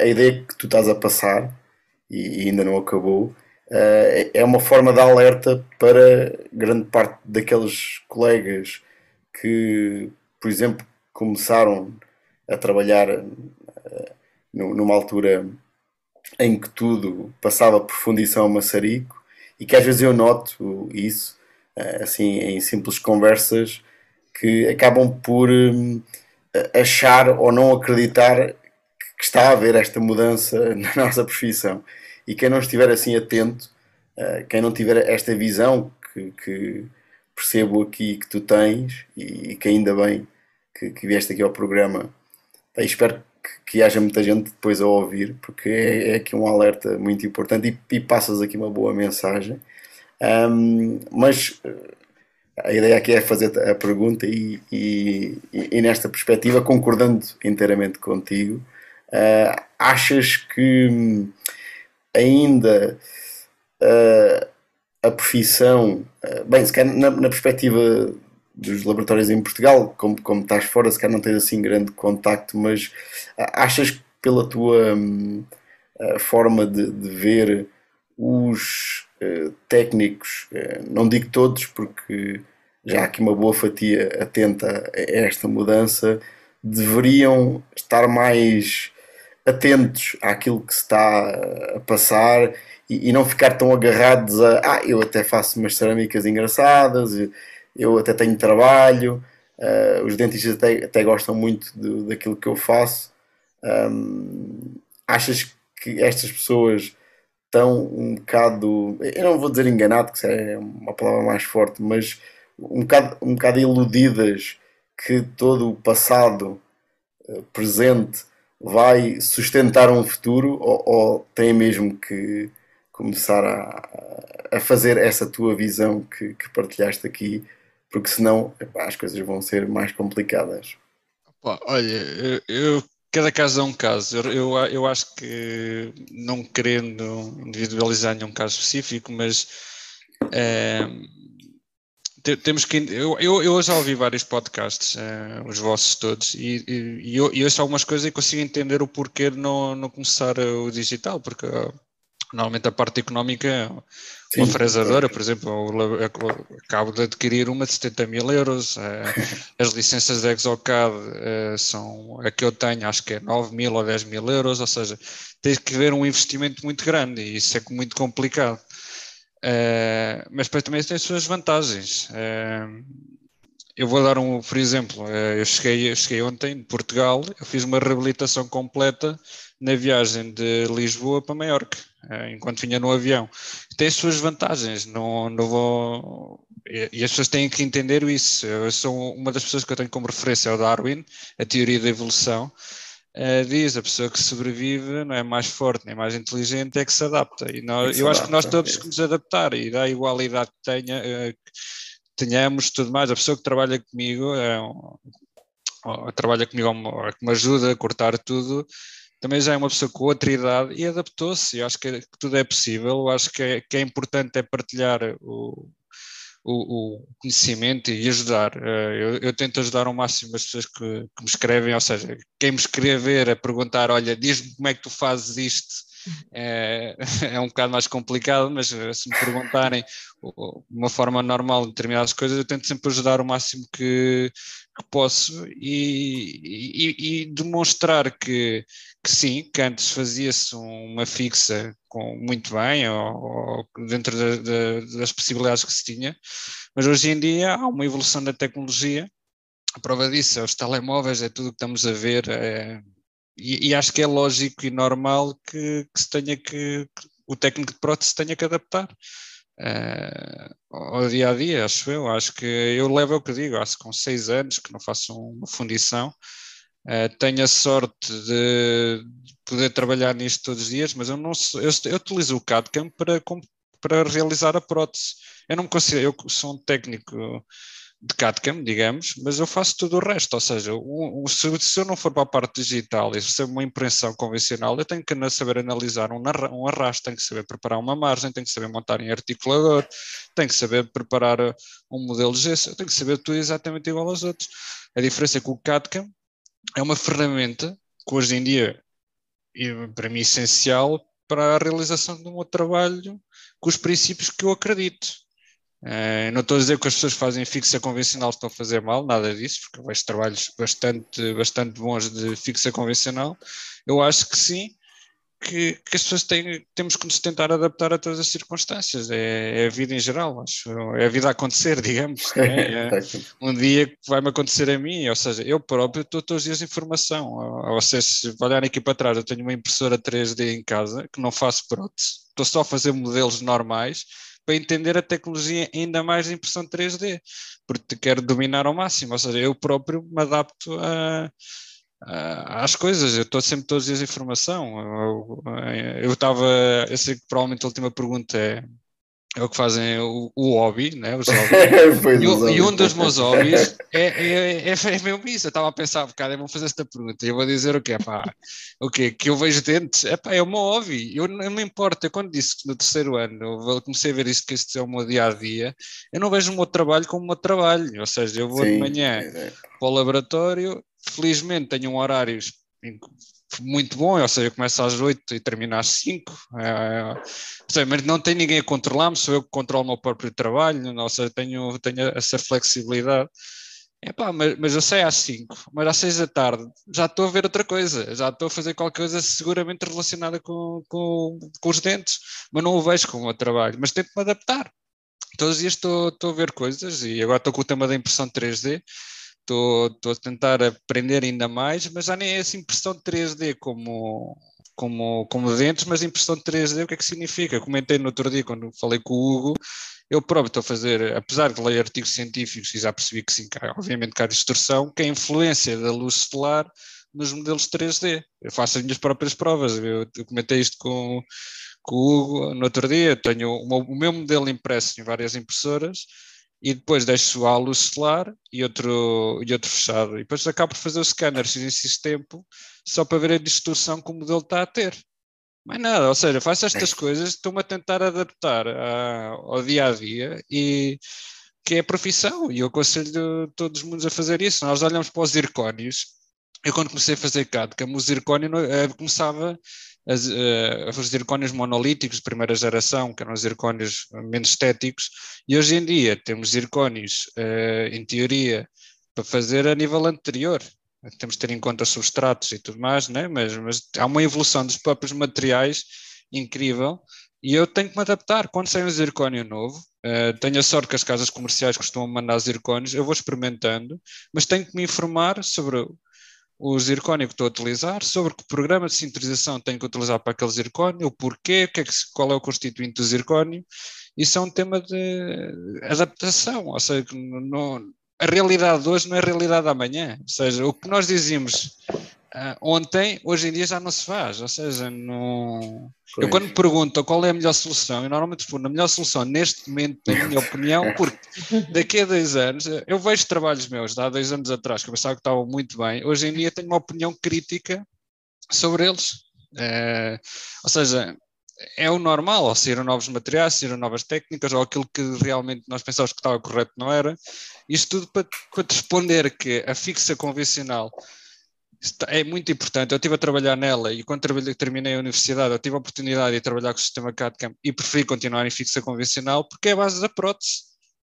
a ideia que tu estás a passar, e ainda não acabou, é uma forma de alerta para grande parte daqueles colegas que, por exemplo, começaram a trabalhar numa altura em que tudo passava por fundição maçarico e que às vezes eu noto isso, eh, assim, em simples conversas, que acabam por hum, achar ou não acreditar que está a haver esta mudança na nossa profissão. E quem não estiver assim atento, eh, quem não tiver esta visão que, que percebo aqui que tu tens e que ainda bem que, que vieste aqui ao programa, espero que, que haja muita gente depois a ouvir, porque é, é aqui um alerta muito importante e, e passas aqui uma boa mensagem. Um, mas eh, a ideia aqui é fazer a pergunta e, e, e nesta perspectiva, concordando inteiramente contigo, uh, achas que hum, ainda uh, a profissão, uh, bem, se calhar na, na perspectiva dos laboratórios em Portugal, como, como estás fora, se calhar não tens assim grande contacto, mas achas que pela tua hum, forma de, de, ver os uh, técnicos, uh, não digo todos, porque já há aqui uma boa fatia atenta a esta mudança, deveriam estar mais atentos àquilo que se está a passar e, e não ficar tão agarrados a ah, eu até faço umas cerâmicas engraçadas, eu até tenho trabalho, uh, os dentistas até, até gostam muito daquilo que eu faço. Um, achas que estas pessoas estão um bocado, eu não vou dizer enganado, que é uma palavra mais forte, mas um bocado, um bocado iludidas que todo o passado uh, presente vai sustentar um futuro ou, ou tem mesmo que começar a, a fazer essa tua visão que, que partilhaste aqui porque senão epá, as coisas vão ser mais complicadas. olha, eu, cada caso é um caso. Eu, eu, eu, acho que, não querendo individualizar nenhum caso específico, mas é, temos que. Eu, eu, eu, já ouvi vários podcasts, é, os vossos todos, e, e, e eu, eu ouço algumas coisas e consigo entender o porquê não, não começar o digital, porque normalmente a parte económica Sim. Uma fresadora, por exemplo, acabo de adquirir uma de 70 mil euros. Eh, as licenças de Exocad são a que eu tenho, acho que é 9 mil ou 10 mil euros, ou seja, tens que ver um investimento muito grande e isso é muito complicado. Mas depois também tem as suas vantagens. Eu vou dar um, por exemplo, uh, eu cheguei, eu cheguei ontem de Portugal, eu fiz uma reabilitação completa na viagem de Lisboa para Maiorca, enquanto vinha no avião. Tem as suas vantagens, não, não vou... E as pessoas têm que entender isso. Eu sou uma das pessoas que eu tenho como referência é o Darwin, a teoria da evolução, uh, diz a pessoa que sobrevive não é mais forte nem mais inteligente, é que se adapta. E nós, eu acho que nós temos que nos adaptar e dá igual a idade que tenha, uh, tenhamos tudo mais. A pessoa que trabalha comigo, é um, trabalha comigo, que me ajuda a cortar tudo, também já é uma pessoa com outra idade e adaptou-se. Eu acho que, tudo é possível. Eu acho que é, que é importante é partilhar o, o, o conhecimimo e ajudar. Eh, eu, eu, tento ajudar ao máximo as pessoas que, que, me escrevem, ou seja, quem me escrever a perguntar, olha, diz-me como é que tu fazes isto, é, é um bocado mais complicado, mas se me perguntarem de uma forma normal determinadas coisas, eu tento sempre ajudar o máximo que, que posso e, e, e, demonstrar que, que sim, que antes fazia-se uma fixa com, muito bem, ou, ou dentro de, de, das possibilidades que se tinha, mas hoje em dia há uma evolução da tecnologia. A prova disso é os telemóveis, é tudo o que estamos a ver. É, e, acho que é lógico e normal que, que se tenha que, que, o técnico de prótese tenha que adaptar uh, ao dia a dia, acho eu. Acho que eu levo o que digo, acho que com seis anos que não faço uma fundição, uh, tenho a sorte de, poder trabalhar nisto todos os dias, mas eu não eu, eu utilizo o CAD-CAM para, para realizar a prótese. Eu não me considero, eu sou um técnico de CAD-CAM, digamos, mas eu faço tudo o resto, ou seja, o, se, se, eu não for para a parte digital e recebo uma impressão convencional, eu tenho que saber analisar um, um arrasto, tenho que saber preparar uma margem, tenho que saber montar em articulador, tenho que saber preparar uh, um modelo de gesso, eu tenho que saber tudo exatamente igual aos outros. A diferença é que o CAD-CAM é uma ferramenta que hoje em dia, para mim, é essencial para a realização de um trabalho com os princípios que eu acredito. Uh, não estou a dizer que as pessoas que fazem fixa convencional estão a fazer mal, nada disso, porque eu vejo trabalhos bastante, bastante bons de fixa convencional. Eu acho que sim, que, que as pessoas têm, temos que nos tentar adaptar a todas as circunstâncias. É, é a vida em geral, acho. É a vida a acontecer, digamos. É, é um dia que vai-me acontecer a mim, ou seja, eu próprio estou todos os dias em formação. Ou, vocês, se olharem aqui para trás, eu tenho uma impressora 3D em casa que não faço prótese, estou só a fazer modelos normais para entender a tecnologia ainda mais de impressão 3D, porque quero dominar ao máximo, ou seja, eu próprio me adapto a, a, às coisas, eu estou sempre todos os dias em formação. Eu estava, eu, eu sei que provavelmente a última pergunta é é o que fazem o, o hobby, né? Os hobbies. e, e, um dos meus hobbies é, é, é, é mesmo isso. Eu estava a pensar, cara, vão fazer esta pergunta e eu vou dizer o quê? Pá, o quê? Que eu vejo dentes? É pá, é o meu hobby. Eu não me importa. Eu quando disse que no terceiro ano eu comecei a ver isto, que este é o meu dia a dia, eu não vejo o meu trabalho como o meu trabalho. Ou seja, eu vou Sim, de manhã é. para o laboratório, felizmente tenho um horário muito bom, ou seja, eu começo às 8 e termino às 5, é, mas não tem ninguém a controlar-me, sou eu que controlo o meu próprio trabalho, ou seja, tenho, tenho essa flexibilidade. Epá, mas, mas eu sei às 5, mas às 6 da tarde já estou a ver outra coisa, já estou a fazer qualquer coisa seguramente relacionada com, com, com os dentes, mas não o vejo como o trabalho, mas tento-me adaptar. Todos os dias estou, estou a ver coisas e agora estou com o tema da impressão 3D estou a tentar aprender ainda mais, mas já nem é essa impressão de 3D como, como, como dentes, mas impressão de 3D, o que é que significa? Comentei no outro dia, quando falei com o Hugo, eu próprio estou a fazer, apesar de ler artigos científicos, e já percebi que sim, obviamente que há distorção, que a influência da luz solar nos modelos 3D. Eu faço as minhas próprias provas, eu, eu comentei isto com, com o Hugo no outro dia, tenho o meu modelo impresso em várias impressoras, e depois deixo a luz solar e outro, e outro fechado. E depois acabo por fazer o scanner X tempo só para ver a distorção que o modelo está a ter. Mais nada, ou seja, faço estas coisas, estou-me a tentar adaptar a, ao dia a dia e que é a profissão, e eu aconselho todos os mundos a fazer isso. Nós olhamos para os zircónios. Eu, quando comecei a fazer CAD, que o zircónio eh, começava as, uh, os zircónios monolíticos de primeira geração, que eram os zircónios menos estéticos, e hoje em dia temos zircónios, uh, em teoria, para fazer a nível anterior. Temos de ter em conta substratos e tudo mais, né? mas, mas há uma evolução dos próprios materiais incrível E eu tenho que me adaptar. Quando sai um zircónio novo, uh, tenho a sorte que as casas comerciais costumam mandar zircónios, eu vou experimentando, mas tenho que me informar sobre o zircónio que estou a utilizar, sobre que programa de sintetização tenho que utilizar para aquele zircónio, o porquê, que é que, qual é o constituinte do zircónio. Isso é um tema de adaptação, ou seja, não, a realidade de hoje não é a realidade de amanhã. Ou seja, o que nós dizíamos Uh, ontem, hoje em dia já não se faz, ou seja, não... eu quando me perguntam qual é a melhor solução, eu normalmente respondo a melhor solução neste momento, na minha opinião, porque daqui a dois anos, eu vejo trabalhos meus de há dois anos atrás que eu pensava que estavam muito bem, hoje em dia tenho uma opinião crítica sobre eles. Uh, ou seja, é o normal, ou saíram novos materiais, saíram novas técnicas, ou aquilo que realmente nós pensávamos que estava correto não era. Isto tudo para, para responder que a fixa convencional é muito importante. Eu estive a trabalhar nela e quando terminei a universidade, eu tive a oportunidade de trabalhar com o sistema CAD-CAM e preferi continuar em fixa convencional porque é a base da prótese.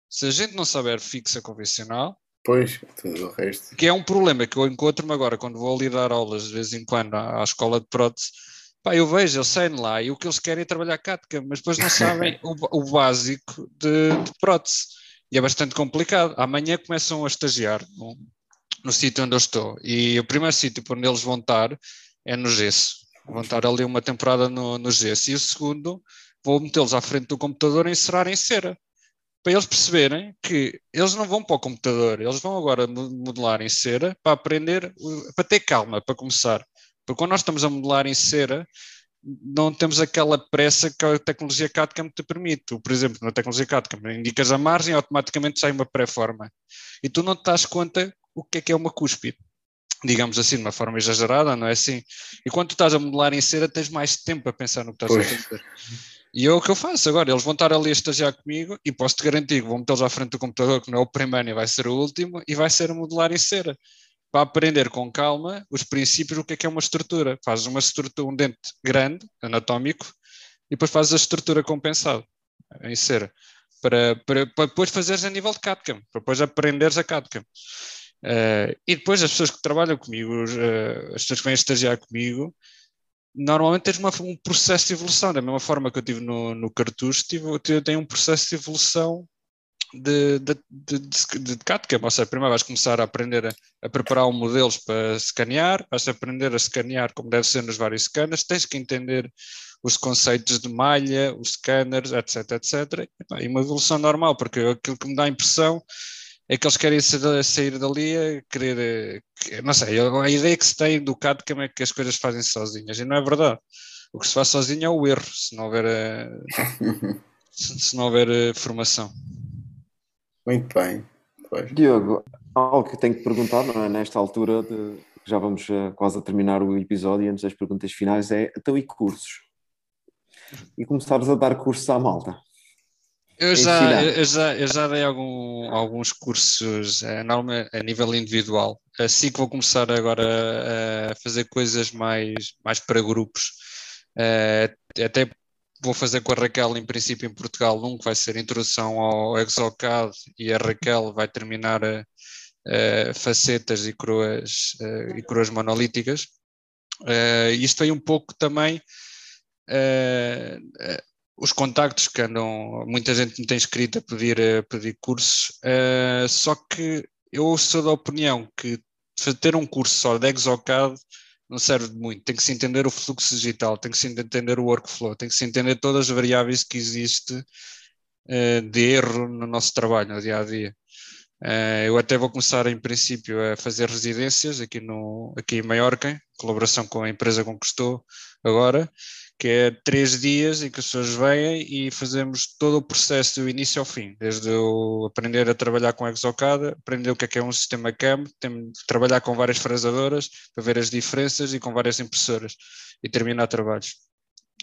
Se a gente não saber fixa convencional, Pois, tudo o resto. Que é um problema que eu encontro-me agora quando vou ali dar aulas de vez em quando à, à escola de prótese. Pá, eu vejo, eles saem lá e o que eles querem é trabalhar CAD-CAM, mas depois não sabem o, o, básico de, de prótese. E é bastante complicado. Amanhã começam a estagiar no sítio onde eu estou. E o primeiro sítio por onde eles vão estar é no gesso. Vão estar ali uma temporada no, no gesso. E o segundo, vou metê-los à frente do computador e encerar em cera. Para eles perceberem que eles não vão para o computador, eles vão agora modelar em cera para aprender, para ter calma, para começar. Porque quando nós estamos a modelar em cera, não temos aquela pressa que a tecnologia CAD-CAM te permite. Por exemplo, na tecnologia CAD-CAM, indicas a margem, automaticamente sai uma pré-forma. E tu não te das conta o que é que é uma cúspide. Digamos assim, de uma forma exagerada, não é assim? E quando tu estás a modelar em cera, tens mais tempo a pensar no que estás pois. a fazer. E é o que eu faço agora. Eles vão estar ali a estagiar comigo e posso-te garantir que vou metê-los à frente do computador, que não é o primeiro e vai ser o último, e vai ser a modelar em cera. Para aprender com calma os princípios do que é que é uma estrutura. Fazes uma estrutura, um dente grande, anatómico, e depois fazes a estrutura compensada em cera. Para, para, para depois fazeres a nível de CAD-CAM, para depois aprenderes a CAD-CAM. Uh, e depois as pessoas que trabalham comigo, uh, as pessoas que vêm estagiar comigo, normalmente tens uma, um processo de evolução, da mesma forma que eu tive no, no Cartucho, tive, eu tenho um processo de evolução de, de, de, de, de CAD-CAM, ou seja, primeiro vais começar a aprender a, a preparar um modelos para escanear, vais aprender a escanear como deve ser nos vários scanners, tens que entender os conceitos de malha, os scanners, etc, etc, e uma evolução normal, porque aquilo que me dá a impressão é que eles querem sair dali a querer. Não sei, a ideia que se tem do CAD como é que as coisas fazem sozinhas, e não é verdade. O que se faz sozinho é o erro, se não houver, eh, se não houver eh, formação. Muito bem. Pois. Diogo, algo que tenho que perguntar não é? nesta altura, de, já vamos quase a terminar o episódio, antes das perguntas finais, é então e cursos? E começares a dar cursos à malta? Eu já, eu, já, eu já dei algum, alguns cursos a, a nível individual. Assim que vou começar agora a fazer coisas mais, mais para grupos. Eh, até vou fazer com a Raquel, em princípio, em Portugal, um que vai ser introdução ao Exocad e a Raquel vai terminar a, a facetas e coroas, eh, e coroas monolíticas. Uh, isto veio um pouco também uh, os contactos que andam, muita gente me tem escrito a pedir, a pedir cursos, uh, só que eu sou da opinião que ter um curso só de Exocad não serve de muito, tem que se entender o fluxo digital, tem que se entender o workflow, tem que se entender todas as variáveis que existe uh, de erro no nosso trabalho, no dia a dia. Uh, eu até vou começar em princípio a fazer residências aqui, no, aqui em Maiorca, em colaboração com a empresa com que estou agora, que é três dias em que as pessoas vêm e fazemos todo o processo do início ao fim, desde eu aprender a trabalhar com Exocad, aprender o que é que é um sistema CAM, trabalhar com várias frasadoras para ver as diferenças e com várias impressoras e terminar trabalhos.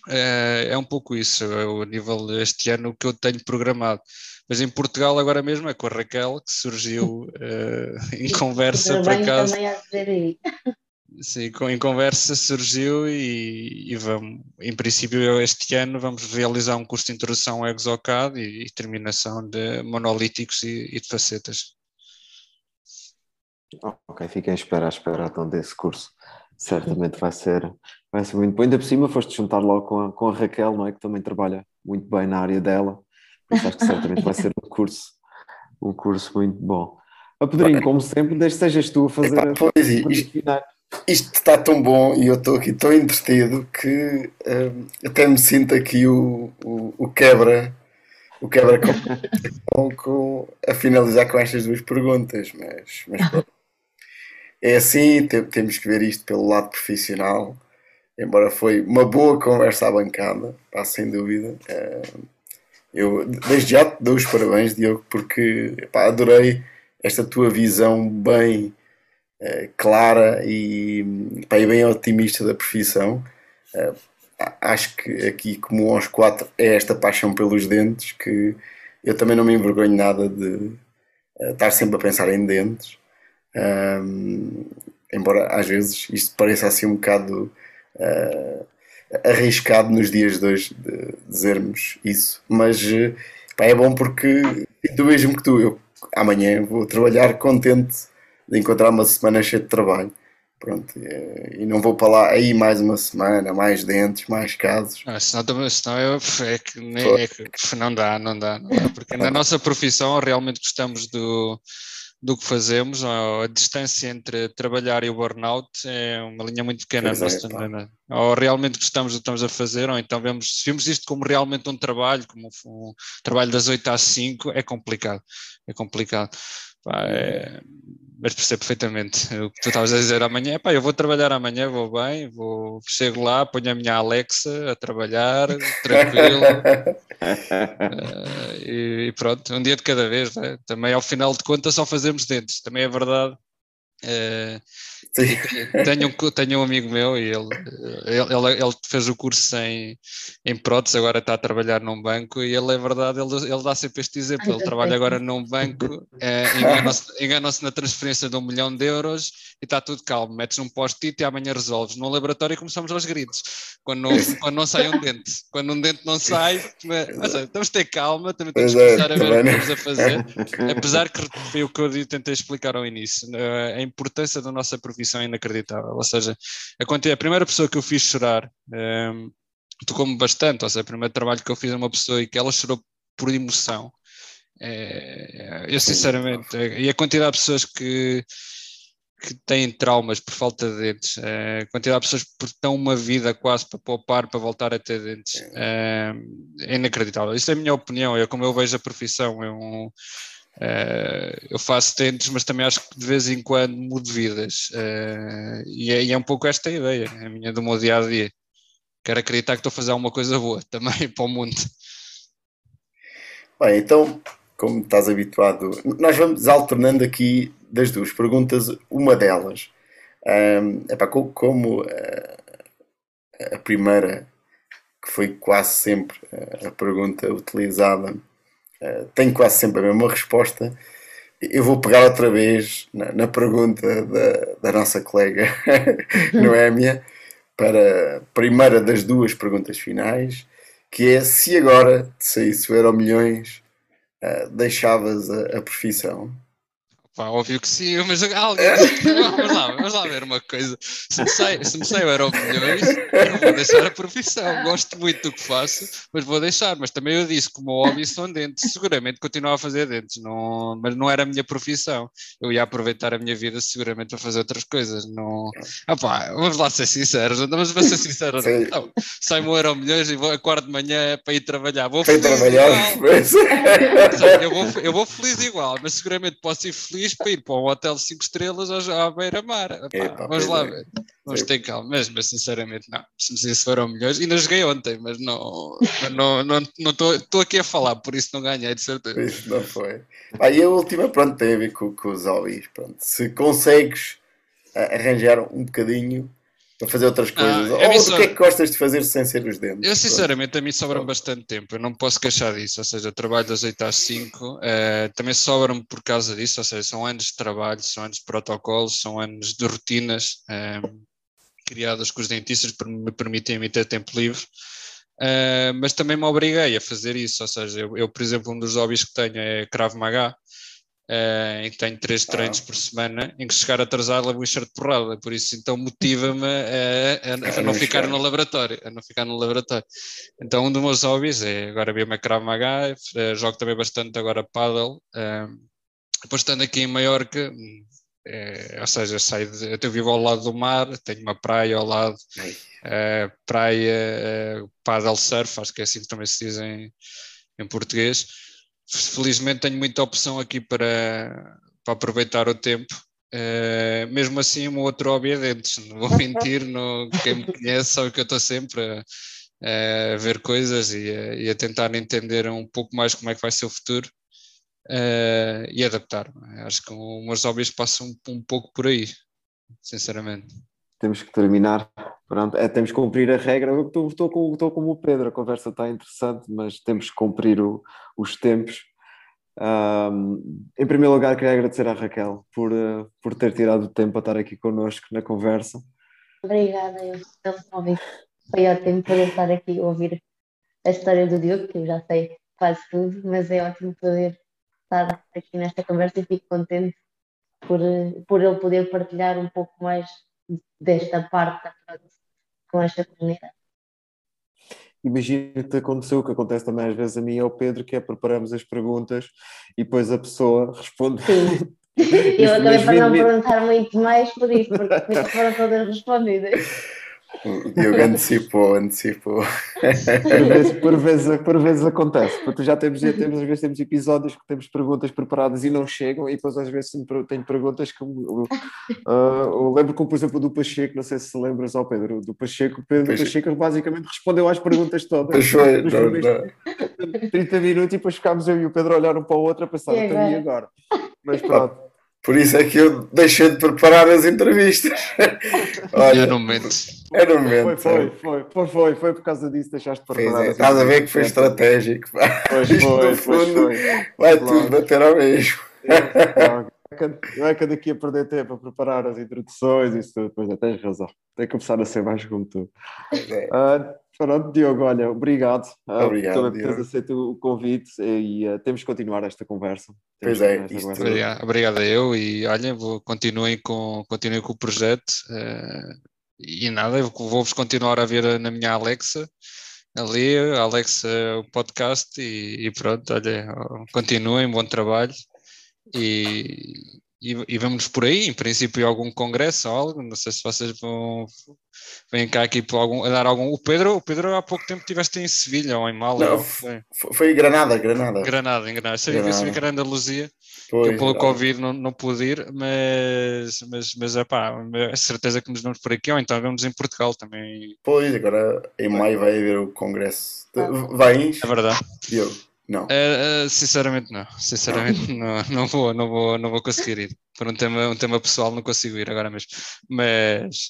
É, é um pouco isso, é o nível deste ano que eu tenho programado. Mas em Portugal agora mesmo é com a Raquel, que surgiu uh, em conversa por acaso. Sim, em conversa surgiu e, e, vamos, em princípio este ano vamos realizar um curso de introdução ao Exocad e, e terminação de monolíticos e, e, de facetas. Ok, fiquem à espera, à espera então desse curso. Certamente vai ser, vai ser muito bom. Ainda por cima foste juntar logo com a, com a Raquel, não é? Que também trabalha muito bem na área dela. Por isso acho que certamente vai ser um curso, um curso muito bom. A Pedrinho, como sempre, desde que sejas tu a fazer pois, isto, isto está tão bom e eu estou aqui tão entretido que hum, até me sinto aqui o, o, o quebra o quebra com, com, a finalizar com estas duas perguntas, mas, mas é assim, temos que ver isto pelo lado profissional, embora foi uma boa conversa à bancada, pá, sem dúvida. Hum, eu desde já te dou os parabéns, Diogo, porque pá, adorei esta tua visão bem uh, clara e, pá, bem otimista da profissão. Uh, acho que aqui, como aos quatro, é esta paixão pelos dentes que eu também não me envergonho nada de uh, estar sempre a pensar em dentes. Um, embora às vezes isto pareça assim um bocado arriscado nos dias de hoje de dizermos isso, mas pá, é bom porque do mesmo que tu, eu amanhã vou trabalhar contente de encontrar uma semana cheia de trabalho. Pronto, e não vou para lá aí mais uma semana, mais dentes, mais casos. Ah, senão, senão eu, é, que, é que não dá, não dá, não dá, porque na nossa profissão realmente gostamos do, do que fazemos, a distância entre trabalhar e o burnout é uma linha muito pequena. Nossa, é, ou realmente gostamos do que estamos a fazer, ou então vemos, vemos isto como realmente um trabalho, como um, um trabalho das 8 às 5, é complicado, é complicado. Pá, é, mas percebo perfeitamente o que tu estavas a dizer amanhã. Pá, eu vou trabalhar amanhã, vou bem, vou, chego lá, ponho a minha Alexa a trabalhar, tranquilo. uh, e, e, pronto, um dia de cada vez. Né? Também ao final de contas só fazemos dentes, também é verdade. Uh, tenho, um, tenho um amigo meu e ele, ele, ele, fez o curso em, em prótese, agora está a trabalhar num banco e ele é verdade, ele, ele dá sempre este exemplo, ele trabalha agora num banco, é, engana-se engana na transferência de um milhão de euros e está tudo calmo, metes um post-it e amanhã resolves. No laboratório começamos aos gritos, quando não, quando não sai um dente, quando um dente não sai, seja, temos de ter calma, também temos que começar a ver o que estamos a fazer, apesar que foi o que eu tentei explicar ao início, a importância da nossa profissão profissão inacreditável. Ou seja, a, primeira pessoa que eu fiz chorar um, ehm, tocou-me bastante. Ou seja, o primeiro trabalho que eu fiz a uma pessoa e que ela chorou por emoção. É, eu sinceramente, e a quantidade de pessoas que, que têm traumas por falta de dentes, é, a quantidade de pessoas que estão uma vida quase para poupar, para voltar a ter dentes, é, é inacreditável. Isso é a minha opinião, é como eu vejo a profissão. É um, Uh, eu faço tentos, mas também acho que de vez em quando mudo vidas. Uh, e, é, e, é, um pouco esta a ideia, a minha do meu dia a dia. Quero acreditar que estou a fazer alguma coisa boa também para o mundo. Bem, então, como estás habituado, nós vamos alternando aqui das duas perguntas, uma delas. Um, epá, como uh, a primeira, que foi quase sempre a pergunta utilizada tenho quase sempre a mesma resposta. Eu vou pegar outra vez na, na pergunta da, da nossa colega Noémia para a primeira das duas perguntas finais, que é se agora te saísse o Milhões, uh, deixavas a, a profissão? Pá, óbvio que sim, mas alguém. vamos, lá, vamos lá ver uma coisa. Se me sai, se me sai o Euro Milhões, eu vou deixar a profissão. Gosto muito do que faço, mas vou deixar. Mas também eu disse que o meu hobby são dentes. Seguramente continuava a fazer dentes, não, mas não era a minha profissão. Eu ia aproveitar a minha vida seguramente para fazer outras coisas. Não... Ah, pá, vamos lá ser sinceros. Mas vou ser sincero. Não, sai-me o Euro Milhões e vou, acordo de manhã para ir trabalhar. Vou ir trabalhar, eu vou, eu vou feliz igual, mas seguramente posso ir feliz para ir para um hotel 5 estrelas à beira-mar. Vamos lá ver. Vamos ter calma. Mas, mas sinceramente, não. Se se foram melhores, ainda joguei ontem, mas não estou não, não, não aqui a falar, por isso não ganhei, de certeza. Isso não foi. E a última, pronto, tem a ver com, com os hobbies. Pronto. Se consegues ah, arranjar um bocadinho para fazer outras coisas. Ah, Ou o que é que gostas de fazer sem ser os dentes? Eu, sinceramente, a mim sobra bastante tempo. Eu não posso queixar disso. Ou seja, eu trabalho das 8 às 5. Uh, eh, também sobra-me por causa disso. Ou seja, são anos de trabalho, são anos de protocolos, são anos de rotinas uh, criadas com os dentistas para me permitirem ter tempo livre. Uh, mas também me obriguei a fazer isso. Ou seja, eu, eu, por exemplo, um dos hobbies que tenho é Krav Maga. Uh, em que tenho três ah. treinos por semana, em que chegar atrasado levo um enxerto de porrada, por isso então motiva-me a, a, a, não ficar no laboratório, a não ficar no laboratório. Então um dos meus hobbies é agora ver Krav Maga, uh, jogo também bastante agora paddle, uh, depois estando aqui em Maiorca, é, ou seja, saio de, eu vivo ao lado do mar, tenho uma praia ao lado, uh, praia, uh, paddle surf, acho que é assim que também se diz em, em português. Felizmente tenho muita opção aqui para, para aproveitar o tempo. Uh, mesmo assim, o meu outro hobby é dentes, não vou mentir, no, quem me conhece sabe que eu estou sempre a, a ver coisas e a, e a tentar entender um pouco mais como é que vai ser o futuro uh, e adaptar. Acho que os meus hobbies passam um, pouco por aí, sinceramente. Temos que terminar. Pronto, é, temos que cumprir a regra. Eu estou, estou, com, estou o Pedro, a conversa está interessante, mas temos que cumprir o, os tempos. Um, em primeiro lugar, queria agradecer à Raquel por, uh, por ter tirado o tempo para estar aqui connosco na conversa. Obrigada, eu pelo convite. Foi ótimo poder estar aqui a ouvir a história do Diogo, que eu já sei quase tudo, mas é ótimo poder estar aqui nesta conversa e fico contente por, por ele poder partilhar um pouco mais desta parte da produção com esta comunidade. Imagina que aconteceu o que acontece também às vezes a mim e ao Pedro, que é preparamos as perguntas e depois a pessoa responde. Sim. Eu acabei por não perguntar muito mais por isso, porque foram todas respondidas. O Diogo antecipou, antecipou. Por vezes, por vezes, por vezes acontece, porque já temos, já temos, às vezes temos episódios que temos perguntas preparadas e não chegam, e depois às vezes tenho perguntas que uh, eu lembro como, por exemplo, do Pacheco, não sei se lembras ao Pedro, do Pacheco, o Pedro Pacheco. Pacheco basicamente respondeu às perguntas todas. Foi, não, não. 30 minutos e depois ficámos eu e o Pedro a olhar um para o outro a pensar, e agora? agora? Mas pronto. Por isso é que eu deixei de preparar as entrevistas. Olha, no momento. É no momento. Foi, foi, foi, foi, foi, por causa disso deixaste de preparar. É, estás a ver que foi estratégico. Pois foi, fundo, foi. Vai claro. tudo bater ao mesmo. Não é que ando aqui a perder tempo a preparar as introduções e isso tudo. Pois é, tens razão. Tem que começar a ser mais como tu. É. Uh, Pronto, Diogo, olha, obrigado, ah, obrigado por teres aceito o convite e uh, temos que continuar esta conversa. Temos pois é, isto... obrigado, obrigado a eu e olha, vou, continuem, com, continuem com o projeto uh, e nada, vou-vos continuar a ver na minha Alexa, ali, Alexa o podcast e, e pronto, olha, continuem, bom trabalho e, e, e vamos por aí, em princípio, algum congresso ou algo. Não sei se vocês vão vêm cá aqui por algum, a dar algum. O Pedro, o Pedro há pouco tempo estiveste em Sevilha ou em Málaga. Não, foi. foi Granada, Granada. Granada, em Granada. Sabia que eu era Andaluzia, pois, que pelo Covid não, não pude ir, mas, mas, mas é pá, é certeza que nos vamos por aqui, ou então vamos em Portugal também. Pois, agora em maio vai haver o congresso. Vai? É verdade. Eu. Não. Uh, uh, sinceramente não. Sinceramente não, não, vou, não, vou, não vou conseguir ir. Por um tema, um tema pessoal não consigo ir agora mesmo. Mas,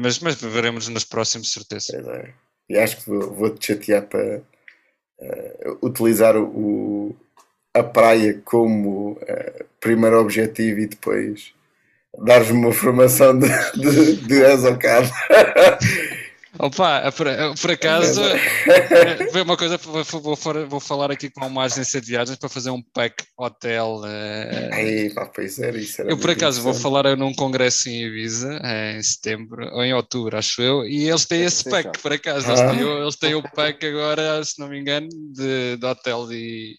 mas, mas veremos nos próximos, certeza. É. E acho que vou, vou te chatear para uh, utilizar o, a praia como primeiro objetivo e depois dar-vos uma formação de, de, de Opa, por, por acaso, foi é, uma coisa, vou, vou, falar aqui com uma agência de viagens para fazer um pack hotel. Aí, pá, pois era isso. Era eu, por acaso, vou falar num congresso em Ibiza, em setembro, ou em outubro, acho eu, e eles têm esse pack, por acaso. Eles, têm, eles têm o pack agora, se não me engano, de, de hotel e,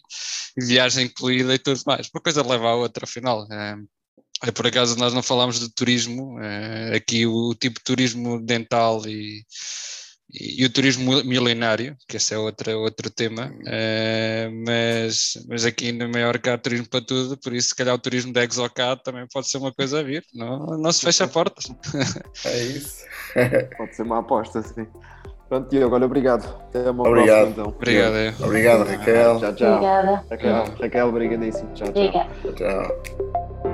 e viagem incluída e tudo mais. Uma coisa leva a outra, afinal. É, por acaso nós não falámos de turismo, é, aqui o, o, tipo de turismo dental e, e, e, o turismo milenário, que esse é outra, outro tema, é, mas, mas aqui na Maiorca há turismo para tudo, por isso se calhar o turismo da Exocat também pode ser uma coisa a vir, não, não se fecha portas. É isso. pode ser uma aposta, sim. Pronto, Diogo, olha, obrigado. Até uma obrigado. próxima, então. Obrigado. Obrigado, Raquel. Tchau, tchau. Obrigada. Raquel, Raquel obrigadíssimo. Tchau, tchau. Obrigada. Tchau.